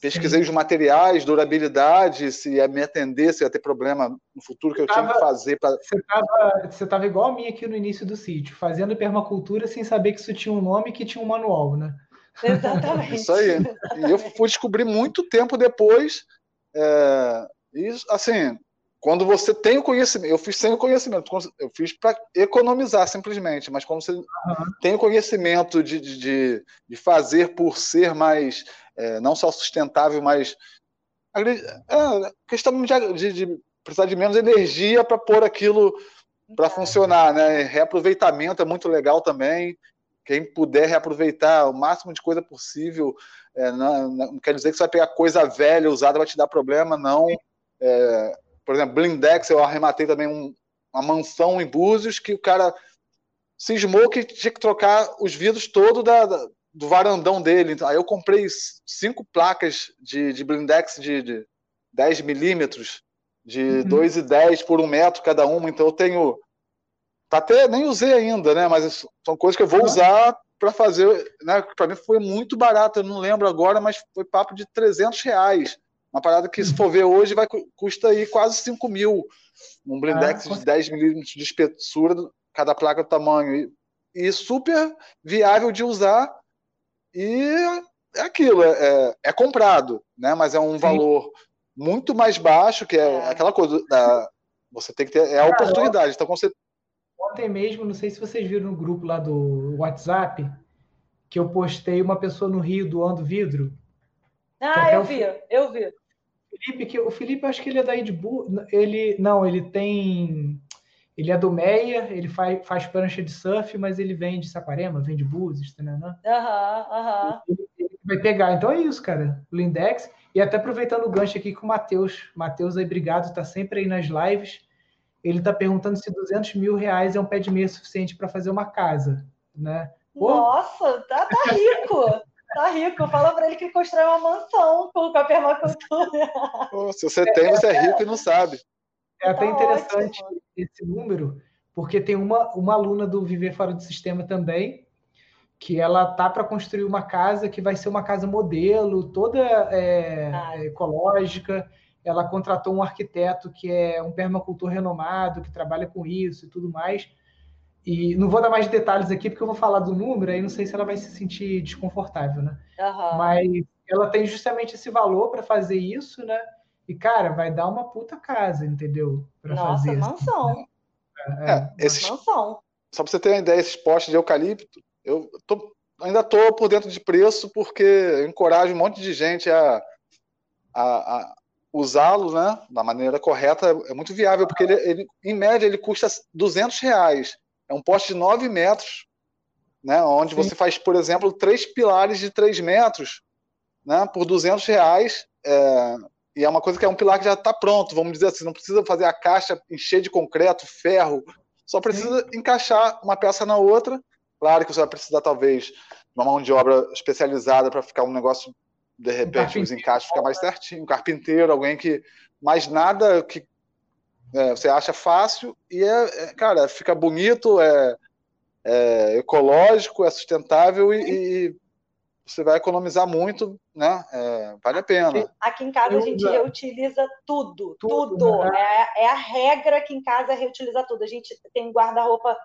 pesquisei Sim. os materiais, durabilidade, se ia me atender, se ia ter problema no futuro que eu tava, tinha que fazer. Pra... Você estava igual a mim aqui no início do sítio, fazendo permacultura sem saber que isso tinha um nome e que tinha um manual, né? Exatamente. isso aí. E eu fui descobrir muito tempo depois. É, e, assim, quando você tem o conhecimento, eu fiz sem o conhecimento, eu fiz para economizar simplesmente, mas quando você uhum. tem o conhecimento de, de, de fazer por ser mais, é, não só sustentável, mas. É, questão de, de, de precisar de menos energia para pôr aquilo para funcionar, né? Reaproveitamento é muito legal também. Quem puder reaproveitar o máximo de coisa possível, é, não, não, quer dizer que você vai pegar coisa velha, usada, vai te dar problema, não. É, por exemplo, Blindex, eu arrematei também um, uma mansão em Búzios que o cara cismou que tinha que trocar os vidros todo da, da, do varandão dele. Aí eu comprei cinco placas de, de Blindex de, de 10 milímetros, de uhum. 2,10 por um metro cada uma. Então eu tenho. Tá até nem usei ainda, né? Mas são coisas que eu vou usar para fazer. Né? Para mim foi muito barato, eu não lembro agora, mas foi papo de 300 reais. Uma parada que, se for ver hoje, vai custa aí quase 5 mil. Um blindex ah, de 10 milímetros de espessura, cada placa do tamanho. E, e, super viável de usar. E é aquilo, é, é, é comprado, né? mas é um Sim. valor muito mais baixo, que é, é. aquela coisa da. Você tem que ter. É a oportunidade. Então, você... Ontem mesmo, não sei se vocês viram no grupo lá do WhatsApp, que eu postei uma pessoa no Rio doando vidro. Ah, eu vi, eu vi. Felipe, que o Felipe, acho que ele é daí de Bu... ele não, ele tem ele é do Meia, ele faz, faz prancha de surf, mas ele vem de Saquarema, vem de Búzios, tá, né? Aham, aham. Vai pegar. Então é isso, cara. O Lindex. E até aproveitando o gancho aqui com o Matheus. Matheus aí, obrigado, tá sempre aí nas lives. Ele tá perguntando se 200 mil reais é um pé de meia suficiente para fazer uma casa, né? Nossa, tá, tá rico! Tá rico, fala para ele que constrói uma mansão com a permacultura. Pô, se você tem, você é rico e não sabe. É até tá interessante ótimo. esse número, porque tem uma, uma aluna do Viver Fora do Sistema também, que ela tá para construir uma casa que vai ser uma casa modelo, toda é, ah. ecológica. Ela contratou um arquiteto que é um permacultor renomado, que trabalha com isso e tudo mais. E não vou dar mais detalhes aqui, porque eu vou falar do número, aí não sei se ela vai se sentir desconfortável, né? Uhum. Mas ela tem justamente esse valor para fazer isso, né? E, cara, vai dar uma puta casa, entendeu? Para fazer. Nossa, mansão. Né? É, é, esses, mansão. Só para você ter uma ideia, esses postes de eucalipto, eu tô, ainda estou por dentro de preço porque eu encorajo um monte de gente a, a, a usá-lo né, da maneira correta. É muito viável, porque ele, ele, em média ele custa 200 reais. É um poste de 9 metros, né, onde Sim. você faz, por exemplo, três pilares de 3 metros né, por 200 reais. É, e é uma coisa que é um pilar que já está pronto, vamos dizer assim, não precisa fazer a caixa encher de concreto, ferro, só precisa Sim. encaixar uma peça na outra. Claro que você vai precisar, talvez, de uma mão de obra especializada para ficar um negócio, de repente, um os encaixes ficar mais certinho. Um carpinteiro, alguém que. Mais nada que é, você acha fácil e, é, é cara, fica bonito, é, é, ecológico, é sustentável e, e você vai economizar muito, né? É, vale a pena. Aqui em casa a gente reutiliza tudo, tudo. tudo. Né? É, é, a regra aqui em casa é reutilizar tudo. A gente tem guarda-roupa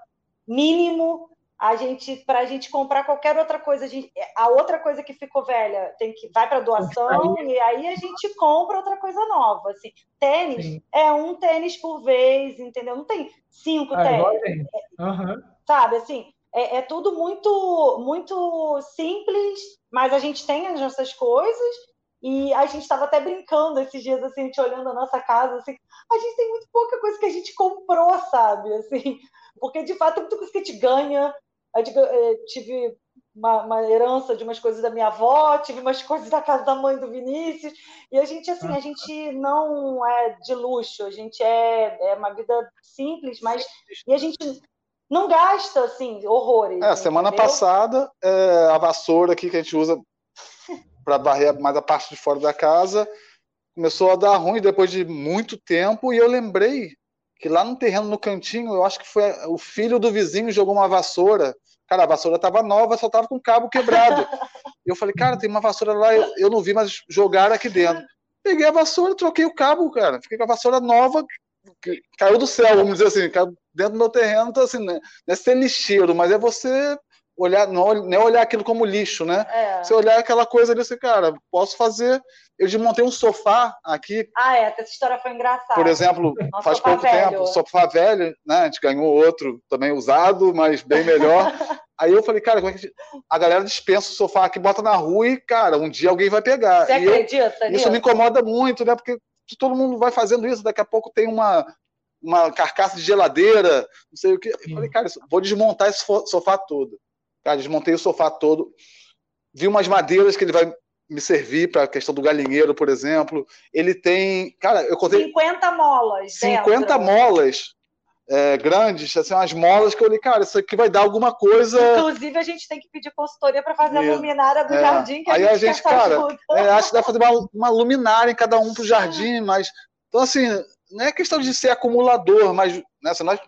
mínimo. A gente, para a gente comprar qualquer outra coisa, a, gente, a, outra coisa que ficou velha tem que vai para doação e aí a gente compra outra coisa nova. Assim, tênis Sim. é um tênis por vez, entendeu? Não tem cinco ah, tênis. Uhum. Sabe assim, é, é, tudo muito, muito simples, mas a gente tem as nossas coisas e a gente estava até brincando esses dias, assim, a gente olhando a nossa casa, assim, a gente tem muito pouca coisa que a gente comprou, sabe? Assim, porque de fato é muita coisa que a gente ganha. Eh, tive uma, uma, herança de umas coisas da minha avó, tive umas (laughs) coisas da casa da mãe do Vinícius, e a gente, assim, a gente não é de luxo, a gente é, é uma vida simples, mas e a gente não gasta, assim, horrores. É, semana passada, é, a vassoura aqui que a gente usa para varrer mais a parte de fora da casa começou a dar ruim depois de muito tempo e eu lembrei que lá no terreno no cantinho, eu acho que foi o filho do vizinho jogou uma vassoura. Cara, a vassoura estava nova, só estava com o cabo quebrado. (laughs) Eu falei, cara, tem uma vassoura lá, eu, eu não vi, mas jogaram aqui dentro. Peguei a vassoura, troquei o cabo, cara. Fiquei com a vassoura nova, caiu do céu, vamos dizer assim, caiu dentro do meu terreno, então assim, né, não é ser lixeiro, mas é você olhar, não, não é olhar aquilo como lixo, né? É. Você olhar aquela coisa ali, assim, cara, posso fazer. Eu desmontei um sofá aqui. Ah, é, essa história foi engraçada. Por exemplo, Nossa, faz pouco velho. tempo, sofá velho, né? A gente ganhou outro também usado, mas bem melhor. (laughs) Aí eu falei, cara, como é que a galera dispensa o sofá aqui, bota na rua e, cara, um dia alguém vai pegar. Você e acredita? Eu, isso me incomoda muito, né? Porque todo mundo vai fazendo isso, daqui a pouco tem uma, uma carcaça de geladeira, não sei o que. Eu falei, cara, vou desmontar esse sofá todo. Cara, desmontei o sofá todo. Vi umas madeiras que ele vai me servir para a questão do galinheiro, por exemplo. Ele tem. Cara, eu contei. 50 molas. 50 dentro. molas é, grandes, assim, umas molas que eu olhei, cara, isso aqui vai dar alguma coisa. Inclusive, a gente tem que pedir consultoria para fazer e, a luminária do é, jardim. Que aí a gente, a gente cara, é, acho que dá fazer uma, uma luminária em cada um para o jardim, mas. Então, assim, não é questão de ser acumulador, mas né, se nós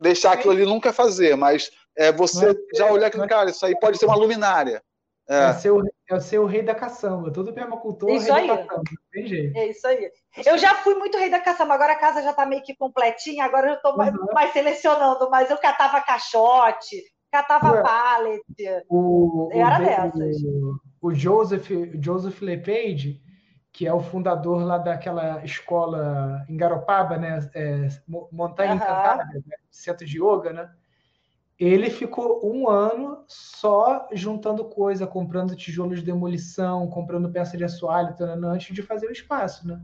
deixar aquilo ali nunca fazer, mas é você já olhar que, cara, isso aí pode ser uma luminária. É, é, ser, o, é ser o rei da caçamba. Todo permacultor isso é rei aí. da caçamba. Tem jeito. É isso aí. Eu já fui muito rei da caçamba, agora a casa já está meio que completinha, agora eu estou mais, uhum. mais, selecionando, mas eu catava caixote, catava pallet. O, era o, dessas. O, o Joseph, Joseph LePage, que é o fundador lá daquela escola em Garopaba, né? É, Montanha uhum. Encantada, né? centro de yoga, né? Ele ficou um ano só juntando coisa, comprando tijolos de demolição, comprando peça de assoalho, antes de fazer o espaço, né?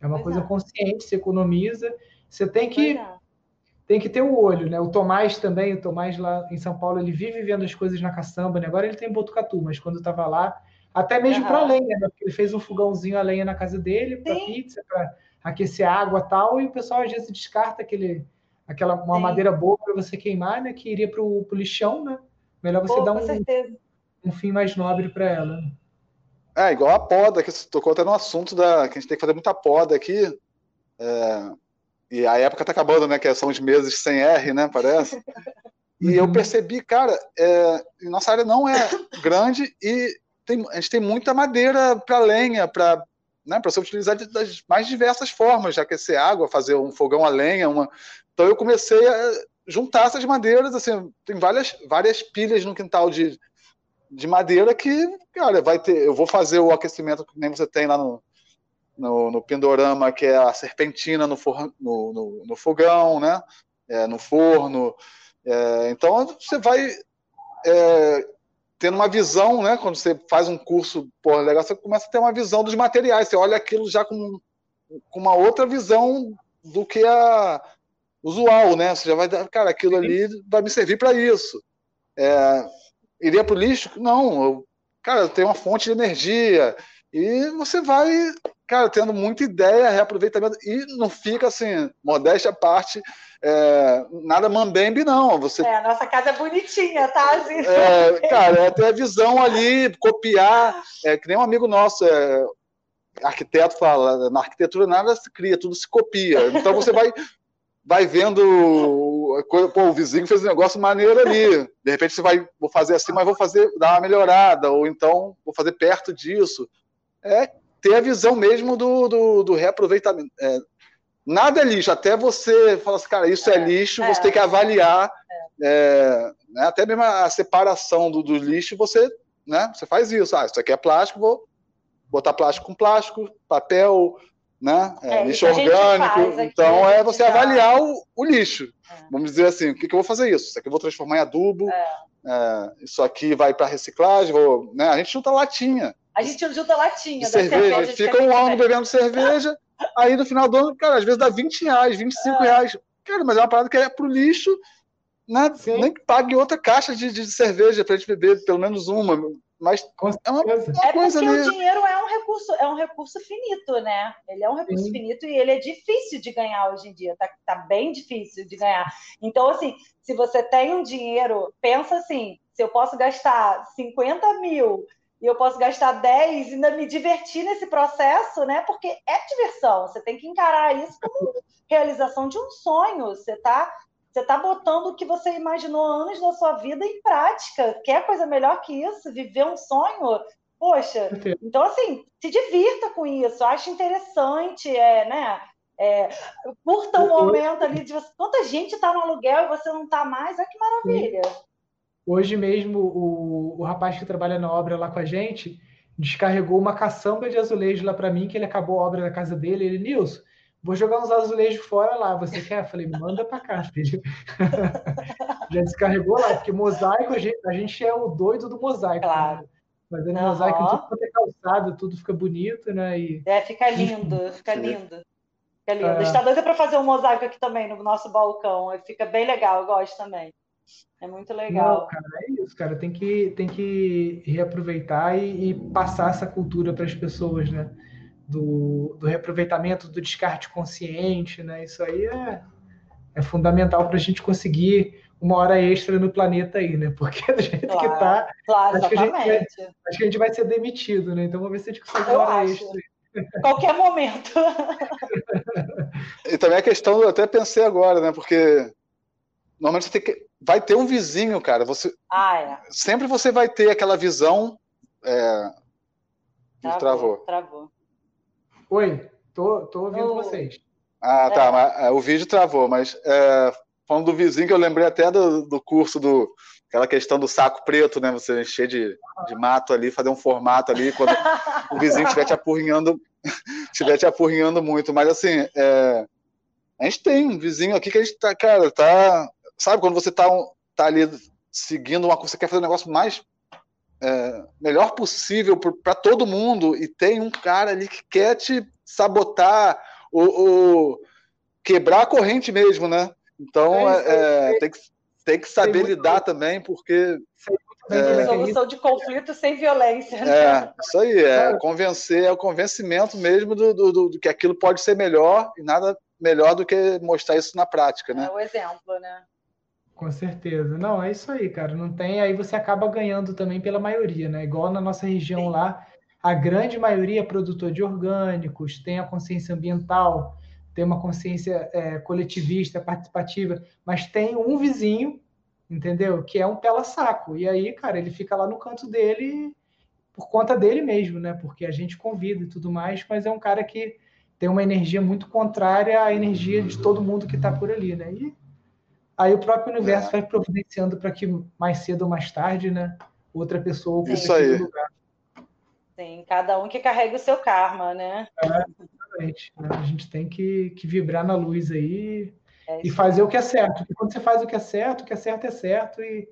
É uma pois coisa é. consciente, você economiza. Você tem que é. tem que ter o olho, né? O Tomás também, o Tomás lá em São Paulo, ele vive vendo as coisas na caçamba, né? Agora ele tem Botucatu, mas quando estava lá, até mesmo uhum. para lenha, né? Porque ele fez um fogãozinho a lenha na casa dele, para pizza, para aquecer água tal, e o pessoal às vezes descarta aquele, aquela, uma Sim. madeira boa para você queimar, né? Que iria para o lixão, né? Melhor você Pô, dar um, um fim mais nobre para ela. Né? É, igual a poda, que você tocou até no assunto da que a gente tem que fazer muita poda aqui. É, e a época tá acabando, né? Que são os meses sem R, né? Parece. (laughs) E eu uhum. percebi, cara, é, nossa área não é grande e tem, a gente tem muita madeira para lenha, para né, ser utilizada das mais diversas formas, já aquecer água, fazer um fogão a lenha, uma. Então eu comecei a juntar essas madeiras, assim, tem várias, várias pilhas no quintal de, de madeira que, cara, vai ter. Eu vou fazer o aquecimento que nem você tem lá no, no, no Pindorama, que é a serpentina no, for, no, no, no fogão, né? é, no forno. É, então você vai é, tendo uma visão, né? Quando você faz um curso por legal, você começa a ter uma visão dos materiais. Você olha aquilo já com, com uma outra visão do que a usual, né? Você já vai dar, cara, aquilo ali vai me servir para isso. É, iria para o lixo? Não, eu, cara, eu tenho uma fonte de energia e você vai, cara, tendo muita ideia, reaproveitamento e não fica assim, modéstia à parte, é, nada mambembe, não. Você, é, a nossa casa é bonitinha, tá? Assim, é, cara, é ter a visão ali, copiar, é, que nem um amigo nosso, é, arquiteto fala, na arquitetura nada se cria, tudo se copia. Então você vai vai vendo pô, o vizinho fez um negócio maneiro ali. De repente você vai, vou fazer assim, mas vou fazer, dar uma melhorada, ou então vou fazer perto disso. É ter a visão mesmo do, do, do reaproveitamento. É, nada é lixo, até você falar assim, cara, isso é, é lixo, é, você tem que avaliar, é. né, até mesmo a separação do, do lixo, você, né, você faz isso. Ah, isso aqui é plástico, vou botar plástico com plástico, papel, né? É, é, lixo orgânico. então é você avaliar o, o lixo. É. Vamos dizer assim, o que, que, eu vou fazer isso? Isso aqui eu vou transformar em adubo. É. É, isso aqui vai para reciclagem. Vou, né? A gente junta latinha. A gente junta latinha. cerveja. cerveja fica um ano bebendo cerveja. (laughs) aí no final do ano, cara, às vezes dá 20 reais, 25 reais. Cara, mas é uma parada que é pro lixo. Né? Nem que pague outra caixa de, de cerveja para gente beber, pelo menos uma. Mas é uma, uma é coisa porque ali. o dinheiro é um recurso, é um recurso finito, né? Ele é um recurso Sim. finito e ele é difícil de ganhar hoje em dia, tá, tá bem difícil de ganhar. Então, assim, se você tem um dinheiro, pensa assim: se eu posso gastar 50 mil e eu posso gastar 10 e ainda me divertir nesse processo, né? Porque é diversão, você tem que encarar isso como (laughs) realização de um sonho. Você está você está botando o que você imaginou anos da sua vida em prática. Quer coisa melhor que isso? Viver um sonho? Poxa, então assim, se divirta com isso, acha interessante, é, né? É, curta o um momento ali de você. Quanta gente está no aluguel e você não está mais, olha que maravilha. Hoje mesmo, o, o rapaz que trabalha na obra lá com a gente descarregou uma caçamba de azulejo lá para mim, que ele acabou a obra da casa dele. Ele, Nilson, Vou jogar uns azulejos fora lá. Você quer? Eu falei, manda para cá, filho. (laughs) Já descarregou lá, porque mosaico, a gente, a gente é o doido do mosaico. Né? Claro. Né? Fazendo uhum. mosaico, tudo quanto é calçado, tudo fica bonito, né? E... É, fica lindo, fica lindo. Fica lindo. É... Está doida para fazer um mosaico aqui também no nosso balcão. Fica bem legal, eu gosto também. É muito legal. Não, cara, é isso, cara. Tem que, tem que reaproveitar e, e passar essa cultura para as pessoas, né? Do, do reaproveitamento, do descarte consciente, né? Isso aí é, é fundamental para a gente conseguir uma hora extra no planeta aí, né? Porque (laughs) do jeito claro, que tá, claro, acho, que a gente vai, acho que a gente vai ser demitido, né? Então vamos ver se a gente consegue uma hora acho. extra. (laughs) Qualquer momento. e também a questão, eu até pensei agora, né? Porque normalmente você tem que, vai ter um vizinho, cara. Você, ah, é. Sempre você vai ter aquela visão. É, travou, travou. travou. Oi, tô, tô ouvindo oh. vocês. Ah, tá. É. Mas, é, o vídeo travou, mas é, falando do vizinho, que eu lembrei até do, do curso do. Aquela questão do saco preto, né? Você encher de, de mato ali, fazer um formato ali, quando o vizinho estiver te apurrinhando, (laughs) estiver te apurrinhando muito. Mas assim, é, a gente tem um vizinho aqui que a gente tá, cara, tá. Sabe, quando você tá, tá ali seguindo uma coisa, você quer fazer um negócio mais é, melhor possível para todo mundo e tem um cara ali que quer te sabotar ou, ou quebrar a corrente mesmo, né? Então é, é, tem, que, tem que saber lidar também, porque. É, solução de conflito sem violência. Né? É, isso aí, é convencer, é o convencimento mesmo do, do, do, do que aquilo pode ser melhor e nada melhor do que mostrar isso na prática, né? É o exemplo, né? Com certeza. Não, é isso aí, cara. Não tem, aí você acaba ganhando também pela maioria, né? Igual na nossa região Sim. lá, a grande maioria é produtor de orgânicos, tem a consciência ambiental, tem uma consciência é, coletivista, participativa, mas tem um vizinho, entendeu? Que é um pela-saco. E aí, cara, ele fica lá no canto dele por conta dele mesmo, né? Porque a gente convida e tudo mais, mas é um cara que tem uma energia muito contrária à energia de todo mundo que está por ali, né? E Aí o próprio universo é. vai providenciando para que mais cedo ou mais tarde, né, outra pessoa ocupe Isso aí. lugar. Sim, cada um que carrega o seu karma, né? É, exatamente. Né? A gente tem que, que vibrar na luz aí é e fazer o que é certo. Porque quando você faz o que é certo, o que é certo é certo e,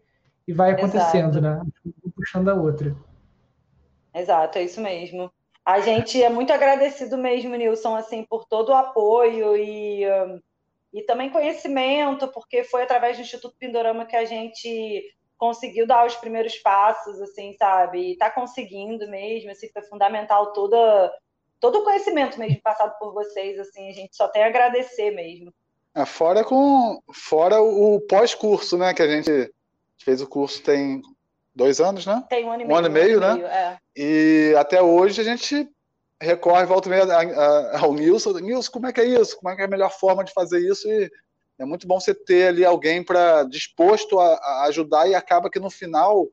e vai acontecendo, Exato. né? Um puxando a outra. Exato, é isso mesmo. A gente é muito agradecido mesmo, Nilson, assim, por todo o apoio e, e também conhecimento, porque foi através do Instituto Pindorama que a gente conseguiu dar os primeiros passos, assim, sabe? E tá conseguindo mesmo, assim, foi fundamental toda, todo o conhecimento mesmo passado por vocês, assim, a gente só tem a agradecer mesmo. É, fora com fora o pós-curso, né, que a gente fez o curso tem dois anos, né? Tem um ano e um meio. Ano e meio, um ano né? Meio, é. E até hoje a gente recorre, volta meia ao Nilson. Nilson, como é que é isso? Como é que é a melhor forma de fazer isso? E é muito bom você ter ali alguém para disposto a, a, ajudar e acaba que no final,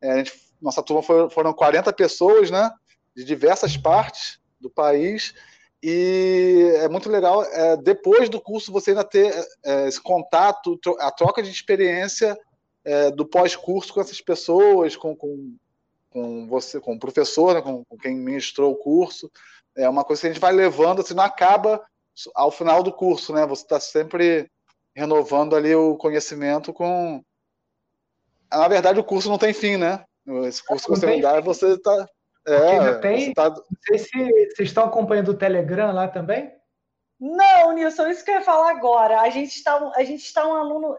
é, gente, nossa turma foi, foram 40 pessoas, né? De diversas partes do país. E é muito legal, é, depois do curso, você ainda ter é, esse contato, a troca de experiência é, do pós-curso com essas pessoas, com, com, com você, com o professor, né, com, com, quem ministrou o curso. É uma coisa que a gente vai levando, assim, não acaba ao final do curso, né? Você está sempre renovando ali o conhecimento com. Na verdade, o curso não tem fim, né? Esse curso que você vai dar, você está. É, tem. Tá... Não sei se vocês estão acompanhando o Telegram lá também. Não, Nilson, isso que eu ia falar agora. A gente está, a gente está um aluno,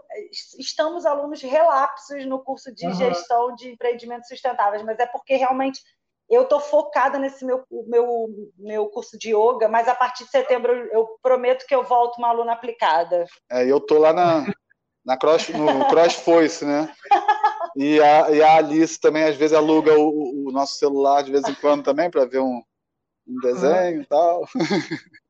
estamos alunos relapsos no curso de uhum. gestão de empreendimentos sustentáveis, mas é porque realmente eu estou focada nesse meu, meu, meu curso de yoga, mas a partir de setembro eu prometo que eu volto uma aluna aplicada. É, eu estou lá na, na cross, no Cross Voice, né? E a, e a Alice também às vezes aluga o, o nosso celular de vez em quando também para ver um, um desenho uhum. e tal. (laughs)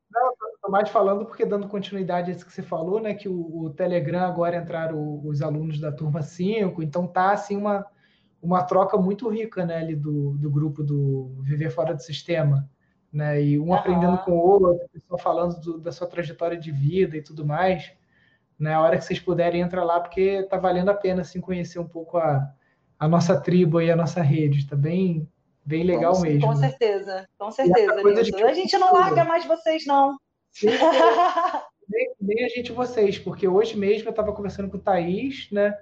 Estou mais falando porque, dando continuidade a isso que você falou, né, que o, o Telegram agora entraram os alunos da turma 5, então tá assim uma, uma troca muito rica né, ali do, do grupo do Viver Fora do Sistema. Né, e um uhum. aprendendo com o outro, pessoa falando do, da sua trajetória de vida e tudo mais. Né, a hora que vocês puderem, entra lá, porque tá valendo a pena assim, conhecer um pouco a, a nossa tribo e a nossa rede. Está bem, Bem legal com, mesmo. Com certeza, com certeza, A gente não larga mais vocês, não. Nem, nem, a gente vocês, porque hoje mesmo eu estava conversando com o Thaís, né?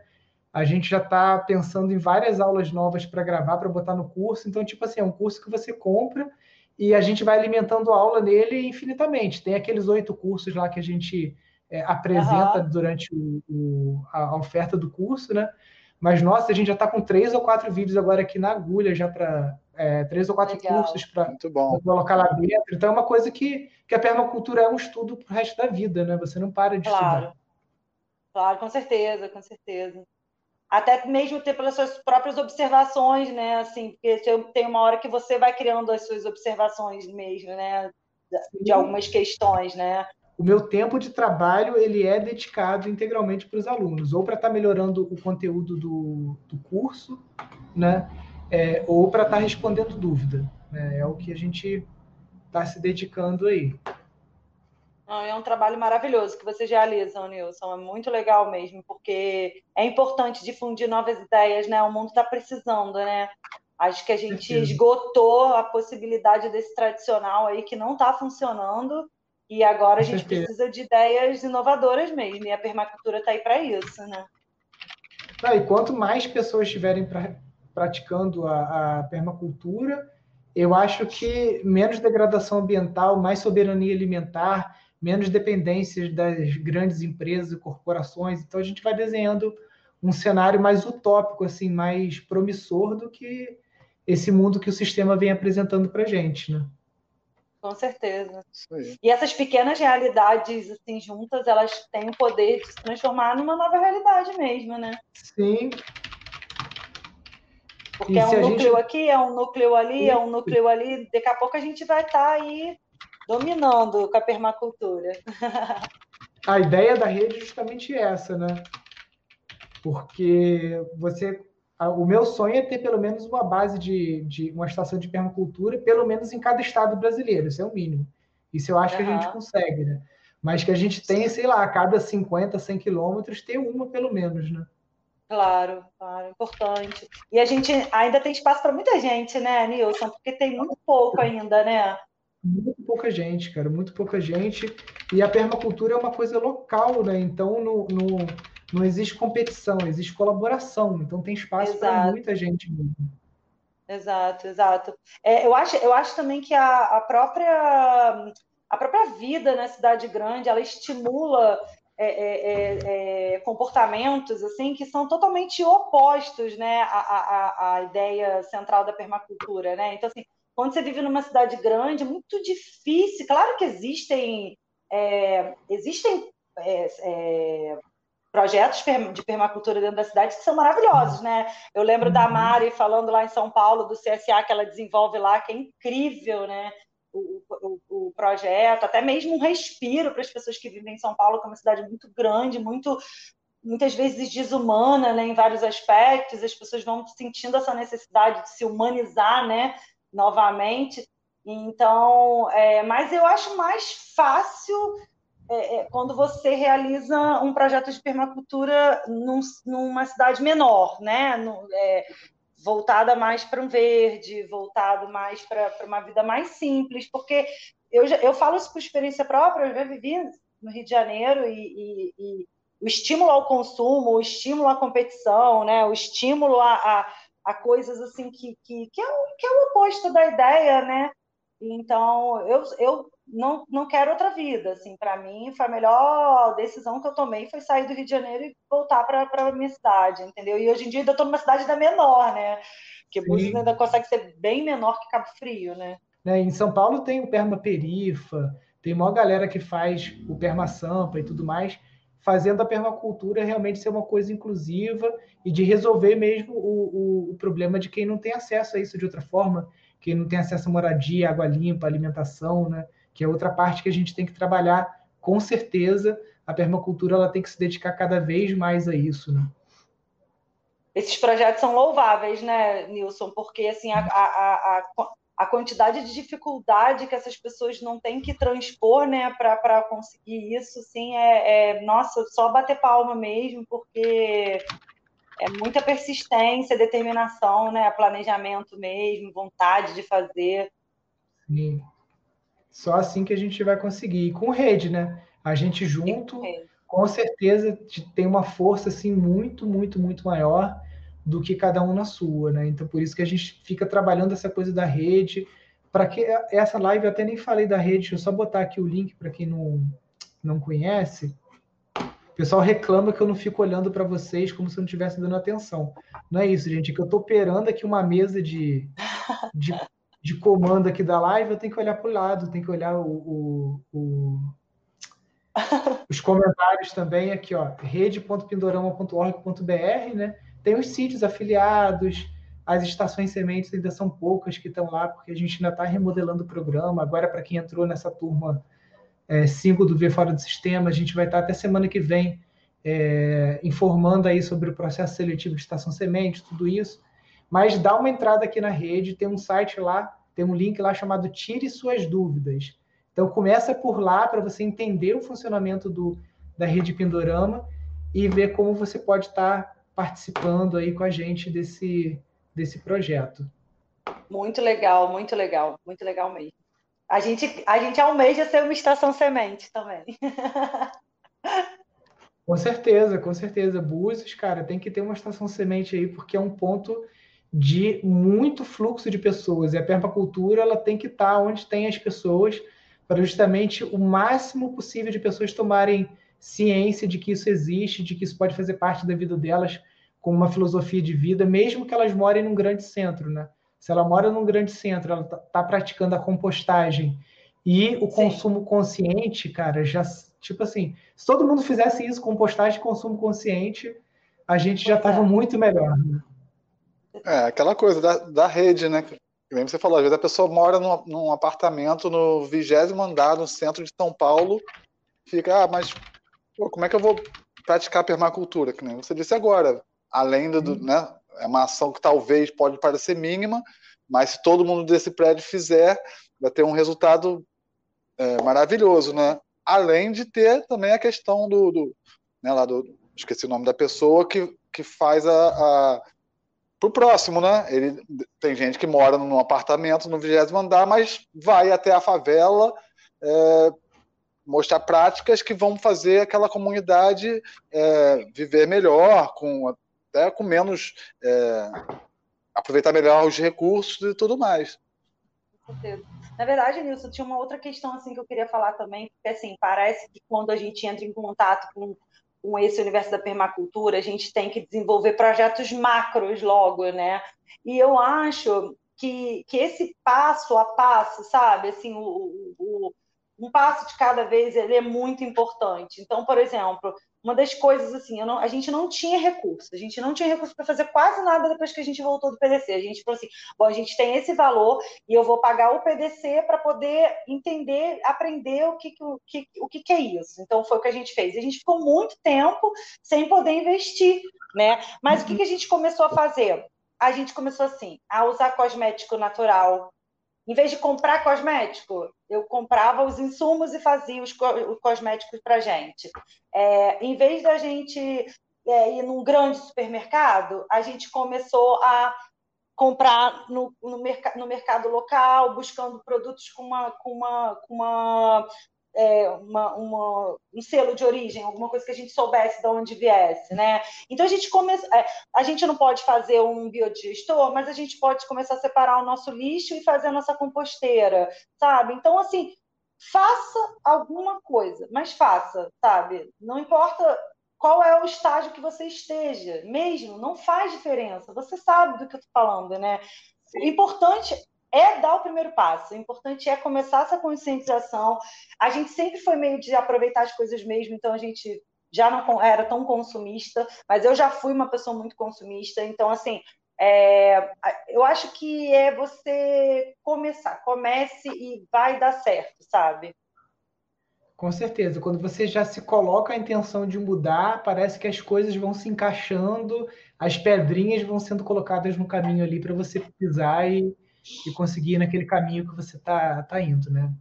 A gente já está pensando em várias aulas novas para gravar, para botar no curso. Então, tipo assim, é um curso que você compra e a gente vai alimentando aula nele infinitamente. Tem aqueles oito cursos lá que a gente é, apresenta uhum. durante o, o, a, a oferta do curso, né? Mas, nossa, a gente já está com três ou quatro vídeos agora aqui na agulha, já para é, três ou quatro Legal. cursos para colocar lá dentro. Então, é uma coisa que, que a permacultura é um estudo para o resto da vida, né? Você não para de claro. estudar. Claro, com certeza, com certeza. Até mesmo ter pelas suas próprias observações, né? Assim, porque tem uma hora que você vai criando as suas observações mesmo, né? De algumas questões, né? o meu tempo de trabalho ele é dedicado integralmente para os alunos, ou para estar tá melhorando o conteúdo do, do curso, né? É, ou para estar tá respondendo dúvida. Né? É o que a gente está se dedicando aí. É um trabalho maravilhoso que vocês realizam, Nilson. É muito legal mesmo, porque é importante difundir novas ideias, né? O mundo está precisando, né? Acho que a gente esgotou a possibilidade desse tradicional aí que não está funcionando e agora a gente precisa de ideias inovadoras mesmo, e a permacultura está aí para isso, né? Ah, e quanto mais pessoas estiverem pra, praticando a, a, permacultura, eu acho que menos degradação ambiental, mais soberania alimentar, menos dependências das grandes empresas e corporações. Então a gente vai desenhando um cenário mais utópico, assim, mais promissor do que esse mundo que o sistema vem apresentando para gente, né? Com certeza. E essas pequenas realidades assim juntas, elas têm o poder de se transformar numa nova realidade mesmo, né? Sim. Porque é um núcleo gente... aqui, é um núcleo ali, é um núcleo ali. Daqui a pouco a gente vai estar tá aí dominando com a permacultura. (laughs) A ideia da rede é justamente essa, né? Porque você o meu sonho é ter pelo menos uma base de, de uma estação de permacultura, pelo menos em cada estado brasileiro, isso é o mínimo. Isso eu acho uhum. que a gente consegue, né? Mas que a gente tenha, sei lá, a cada 50, 100 quilômetros, ter uma pelo menos, né? Claro, claro, importante. E a gente ainda tem espaço para muita gente, né, Nilson? Porque tem muito pouco ainda, né? Muito pouca gente, cara, muito pouca gente. E a permacultura é uma coisa local, né? Então no, no não existe competição, existe colaboração. Então tem espaço para muita gente mesmo. Exato, exato. É, eu, acho, eu acho também que a, a, própria, a própria vida na cidade grande ela estimula é, é, é, é comportamentos assim que são totalmente opostos né, à, à, à, ideia central da permacultura. Né? Então, assim, quando você vive numa cidade grande, é muito difícil. Claro que existem, é, existem projetos de permacultura dentro da cidade que são maravilhosos, né? Eu lembro da uhum. Mari falando lá em São Paulo do CSA que ela desenvolve lá, que é incrível, né? O, o, projeto, até mesmo um respiro para as pessoas que vivem em São Paulo, que é uma cidade muito grande, muito muitas vezes desumana, né, em vários aspectos. As pessoas vão sentindo essa necessidade de se humanizar, né, novamente. Então, é, mas eu acho mais fácil é, é, quando você realiza um projeto de permacultura num, numa cidade menor, né? No, é, voltada mais para um verde, voltado mais para uma vida mais simples, porque eu, eu falo isso por experiência própria, eu já vivi no Rio de Janeiro e, e, e o estímulo ao consumo, o estímulo à competição, né? o estímulo a, a, a coisas assim que, que, que, é o, que é o oposto da ideia, né? Então, eu, eu não, não quero outra vida. Assim, para mim, foi a melhor decisão que eu tomei foi sair do Rio de Janeiro e voltar para a minha cidade, entendeu? E hoje em dia ainda estou numa cidade ainda menor, né? Porque Búzios ainda consegue ser bem menor que Cabo Frio, né? né? Em São Paulo tem o Perma Perifa, tem uma galera que faz o Perma Sampa e tudo mais, fazendo a permacultura realmente ser uma coisa inclusiva e de resolver mesmo o, o, o problema de quem não tem acesso a isso de outra forma, quem não tem acesso a moradia, água limpa, alimentação, né? Que é outra parte que a gente tem que trabalhar com certeza. A permacultura ela tem que se dedicar cada vez mais a isso, né? Esses projetos são louváveis, né, Nilson? Porque assim a, a, a, a quantidade de dificuldade que essas pessoas não têm que transpor, né, para conseguir isso, sim, é, é nossa, só bater palma mesmo, porque é muita persistência, determinação, né, planejamento mesmo, vontade de fazer. Sim. Só assim que a gente vai conseguir. E com rede, né? A gente junto, com certeza, tem uma força assim muito, muito, muito maior do que cada um na sua, né? Então por isso que a gente fica trabalhando essa coisa da rede. Para que essa live eu até nem falei da rede, deixa eu só botar aqui o link para quem não não conhece. O pessoal reclama que eu não fico olhando para vocês como se eu não estivesse dando atenção. Não é isso, gente, é que eu estou operando aqui uma mesa de, de de comando aqui da live, eu tenho que olhar para o lado, tenho que olhar o, o, o... (laughs) os comentários também aqui, ó, rede.pindorama.org.br, né? Tem os sítios afiliados, as estações sementes ainda são poucas que estão lá, porque a gente ainda está remodelando o programa. Agora, para quem entrou nessa turma 5 é, do V Fora do Sistema, a gente vai estar tá até semana que vem é, informando aí sobre o processo seletivo de estação semente, tudo isso. Mas dá uma entrada aqui na rede, tem um site lá, tem um link lá chamado Tire Suas Dúvidas. Então começa por lá para você entender o funcionamento do, da rede Pindorama e ver como você pode estar tá participando aí com a gente desse, desse projeto. Muito legal, muito legal, muito legal mesmo. A gente, a gente almeja ser uma estação semente também. (laughs) com certeza, com certeza. Búzios, cara, tem que ter uma estação semente aí, porque é um ponto de muito fluxo de pessoas. E a permacultura ela tem que estar onde tem as pessoas, para justamente o máximo possível de pessoas tomarem ciência de que isso existe, de que isso pode fazer parte da vida delas como uma filosofia de vida, mesmo que elas morem num grande centro, né? Se ela mora num grande centro, ela está tá praticando a compostagem e o Sim. consumo consciente, cara, já tipo assim, se todo mundo fizesse isso, compostagem e consumo consciente, a gente já estava muito melhor. Né? É, aquela coisa da, da rede, né? Como você falou, às vezes a pessoa mora num, num apartamento no vigésimo andar, no centro de São Paulo, fica, ah, mas pô, como é que eu vou praticar permacultura? Que nem você disse agora, além do, uhum. né? É uma ação que talvez pode parecer mínima, mas se todo mundo desse prédio fizer, vai ter um resultado é, maravilhoso, né? Além de ter também a questão do, do né, lá do, esqueci o nome da pessoa que, que faz a, a pro próximo, né? Ele tem gente que mora num apartamento no vigésimo andar, mas vai até a favela é, mostrar práticas que vão fazer aquela comunidade é, viver melhor, com até com menos é, aproveitar melhor os recursos e tudo mais. Na verdade, Nilson, tinha uma outra questão assim que eu queria falar também, porque assim, parece que quando a gente entra em contato com, com esse universo da permacultura, a gente tem que desenvolver projetos macros logo, né? E eu acho que, que esse passo a passo, sabe, assim, o, o, um passo de cada vez ele é muito importante. Então, por exemplo, uma das coisas assim, não, a gente não tinha recurso, a gente não tinha recurso para fazer quase nada depois que a gente voltou do PDC. A gente falou assim: bom, a gente tem esse valor e eu vou pagar o PDC para poder entender, aprender o que, o, que, o que, que é isso. Então foi o que a gente fez. A gente ficou muito tempo sem poder investir, né? Mas o que, que a gente começou a fazer? A gente começou assim, a usar cosmético natural, em vez de comprar cosmético, eu comprava os insumos e fazia os, co cosméticos para gente. É, em vez da gente é, ir num grande supermercado, a gente começou a comprar no, no, merc no mercado local, buscando produtos com uma, com uma, com uma é, uma, uma, um selo de origem, alguma coisa que a gente soubesse de onde viesse, né? Então a gente começa, é, a gente não pode fazer um biodigestor, mas a gente pode começar a separar o nosso lixo e fazer a nossa composteira, sabe? Então assim, faça alguma coisa, mas faça, sabe? Não importa qual é o estágio que você esteja, mesmo, não faz diferença. Você sabe do que eu estou falando, né? O importante é dar o primeiro passo. O importante é começar essa conscientização. A gente sempre foi meio de aproveitar as coisas mesmo, então a gente já não era tão consumista, mas eu já fui uma pessoa muito consumista. Então, assim, é, eu acho que é você começar. Comece e vai dar certo, sabe? Com certeza. Quando você já se coloca a intenção de mudar, parece que as coisas vão se encaixando, as pedrinhas vão sendo colocadas no caminho ali para você pisar e, e conseguir ir naquele caminho que você está tá indo, né?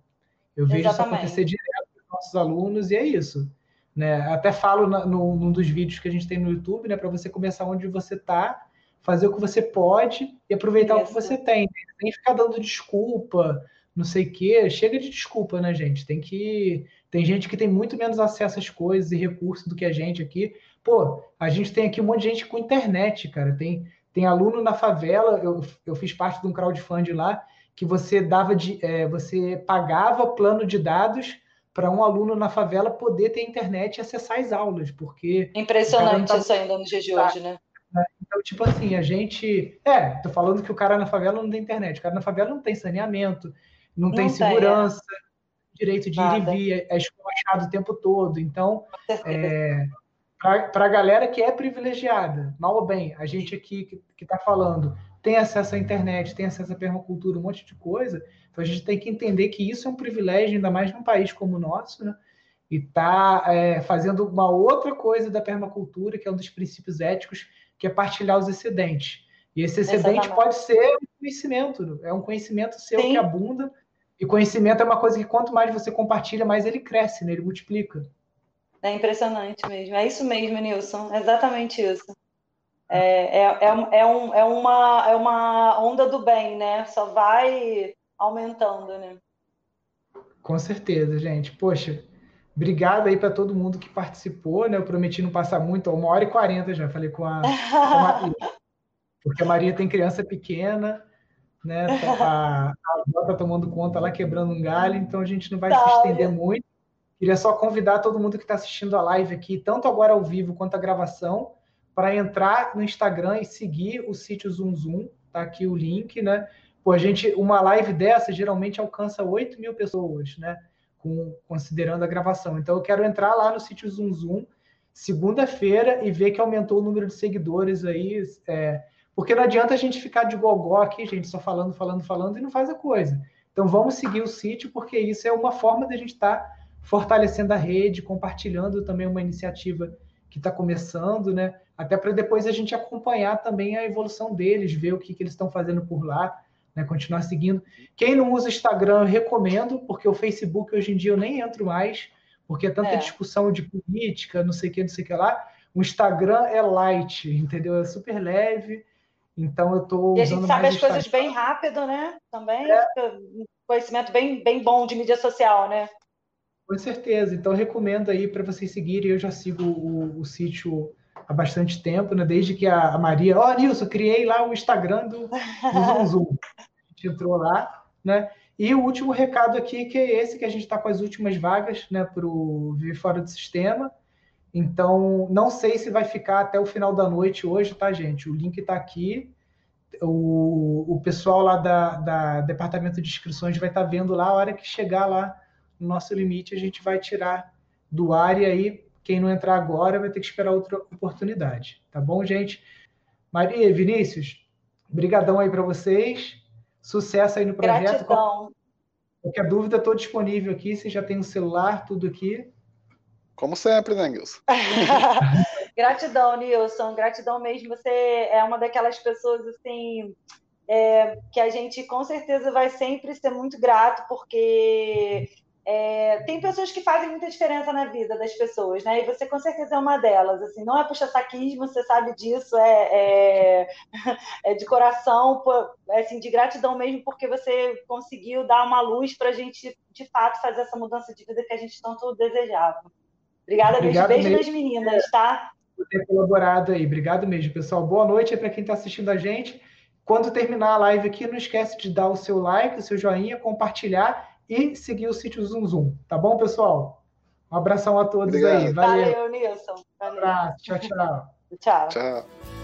Eu vejo Exatamente. isso acontecer direto com os nossos alunos e é isso. Né? Até falo na, no, num dos vídeos que a gente tem no YouTube, né, para você começar onde você está, fazer o que você pode e aproveitar isso. o que você tem. Nem ficar dando desculpa, não sei o quê. Chega de desculpa, né, gente? Tem que. Tem gente que tem muito menos acesso às coisas e recursos do que a gente aqui. Pô, a gente tem aqui um monte de gente com internet, cara. Tem, tem aluno na favela, eu, eu fiz parte de um crowdfunding lá, que você dava de, é, você pagava plano de dados para um aluno na favela poder ter internet e acessar as aulas, porque impressionante tá... isso ainda no dia de hoje, né? Então, tipo assim, a gente. É, tô falando que o cara na favela não tem internet, o cara na favela não tem saneamento, não, não tem, tem segurança, é. direito de Nada. ir e vir, é esculachado o tempo todo. Então, é, para a galera que é privilegiada, mal ou bem, a gente aqui que está falando tem acesso à internet, tem acesso à permacultura, um monte de coisa, então a gente tem que entender que isso é um privilégio, ainda mais num país como o nosso, né? E está é, fazendo uma outra coisa da permacultura, que é um dos princípios éticos, que é partilhar os excedentes. E esse excedente Exatamente. pode ser um conhecimento, é um conhecimento seu Sim. que abunda, e conhecimento é uma coisa que quanto mais você compartilha, mais ele cresce, né? ele multiplica. É impressionante mesmo. É isso mesmo, Nilson. É exatamente isso. É, é, é, é, um, é, uma, é uma onda do bem, né? Só vai aumentando, né? Com certeza, gente. Poxa, obrigado aí para todo mundo que participou, né? Eu prometi não passar muito, uma hora e quarenta já falei com a, com a Maria. (laughs) Porque a Maria tem criança pequena, né? A, a avó tá tomando conta lá, quebrando um galho, então a gente não vai tá, se estender muito. Queria só convidar todo mundo que está assistindo a live aqui, tanto agora ao vivo quanto a gravação, para entrar no Instagram e seguir o sítio Zoom Zoom. Tá aqui o link, né? Pô, a gente, uma live dessa geralmente alcança 8 mil pessoas, né? Com, considerando a gravação. Então eu quero entrar lá no sítio Zoom Zoom segunda-feira e ver que aumentou o número de seguidores aí. É, porque não adianta a gente ficar de gogó aqui, gente, só falando, falando, falando e não faz a coisa. Então vamos seguir o sítio, porque isso é uma forma de a gente estar tá fortalecendo a rede, compartilhando também uma iniciativa que está começando, né? Até para depois a gente acompanhar também a evolução deles, ver o que, que eles estão fazendo por lá, né? Continuar seguindo. Quem não usa Instagram, eu recomendo, porque o Facebook hoje em dia eu nem entro mais, porque é tanta é. discussão de política, não sei o que, não sei o que lá. O Instagram é light, entendeu? É super leve. Então eu estou E a gente sabe as coisas bem rápido, né? Também é. conhecimento bem, bem bom de mídia social, né? Com certeza. Então recomendo aí para vocês seguirem. Eu já sigo o, o, sítio há bastante tempo, né? Desde que a, Maria, ó, oh, Nilson, criei lá o Instagram do, do Zoom (laughs) Zoom. A gente entrou lá, né? E o último recado aqui, que é esse, que a gente está com as últimas vagas né, para o Viver Fora do Sistema. Então, não sei se vai ficar até o final da noite hoje, tá, gente? O link está aqui. O, o pessoal lá da, da Departamento de Inscrições vai estar tá vendo lá. A hora que chegar lá no nosso limite, a gente vai tirar do ar e aí quem não entrar agora vai ter que esperar outra oportunidade. Tá bom, gente? Maria e Vinícius, brigadão aí para vocês. Sucesso aí no projeto. Gratidão. Qualquer dúvida, estou disponível aqui. Você já tem o um celular, tudo aqui. Como sempre, né, Nilson? (laughs) (laughs) Gratidão, Nilson. Gratidão mesmo. Você é uma daquelas pessoas assim é, que a gente com certeza vai sempre ser muito grato, porque é, tem pessoas que fazem muita diferença na vida das pessoas, né? E você com certeza é uma delas. Assim, não é puxa-saquismo, você sabe disso, é, é, (laughs) é de coração, é, assim, de gratidão mesmo, porque você conseguiu dar uma luz para a gente, de fato, fazer essa mudança de vida que a gente tanto desejava. Obrigada Obrigado mesmo. Beijo nas meninas, tá? Por ter colaborado aí. Obrigado mesmo, pessoal. Boa noite para quem está assistindo a gente. Quando terminar a live aqui, não esquece de dar o seu like, o seu joinha, compartilhar e seguir o sítio Zoom Zoom. Tá bom, pessoal? Um abração a todos Obrigado. aí. Valeu, Valeu Nilson. Valeu. Um abraço. Tchau, tchau. tchau. Tchau.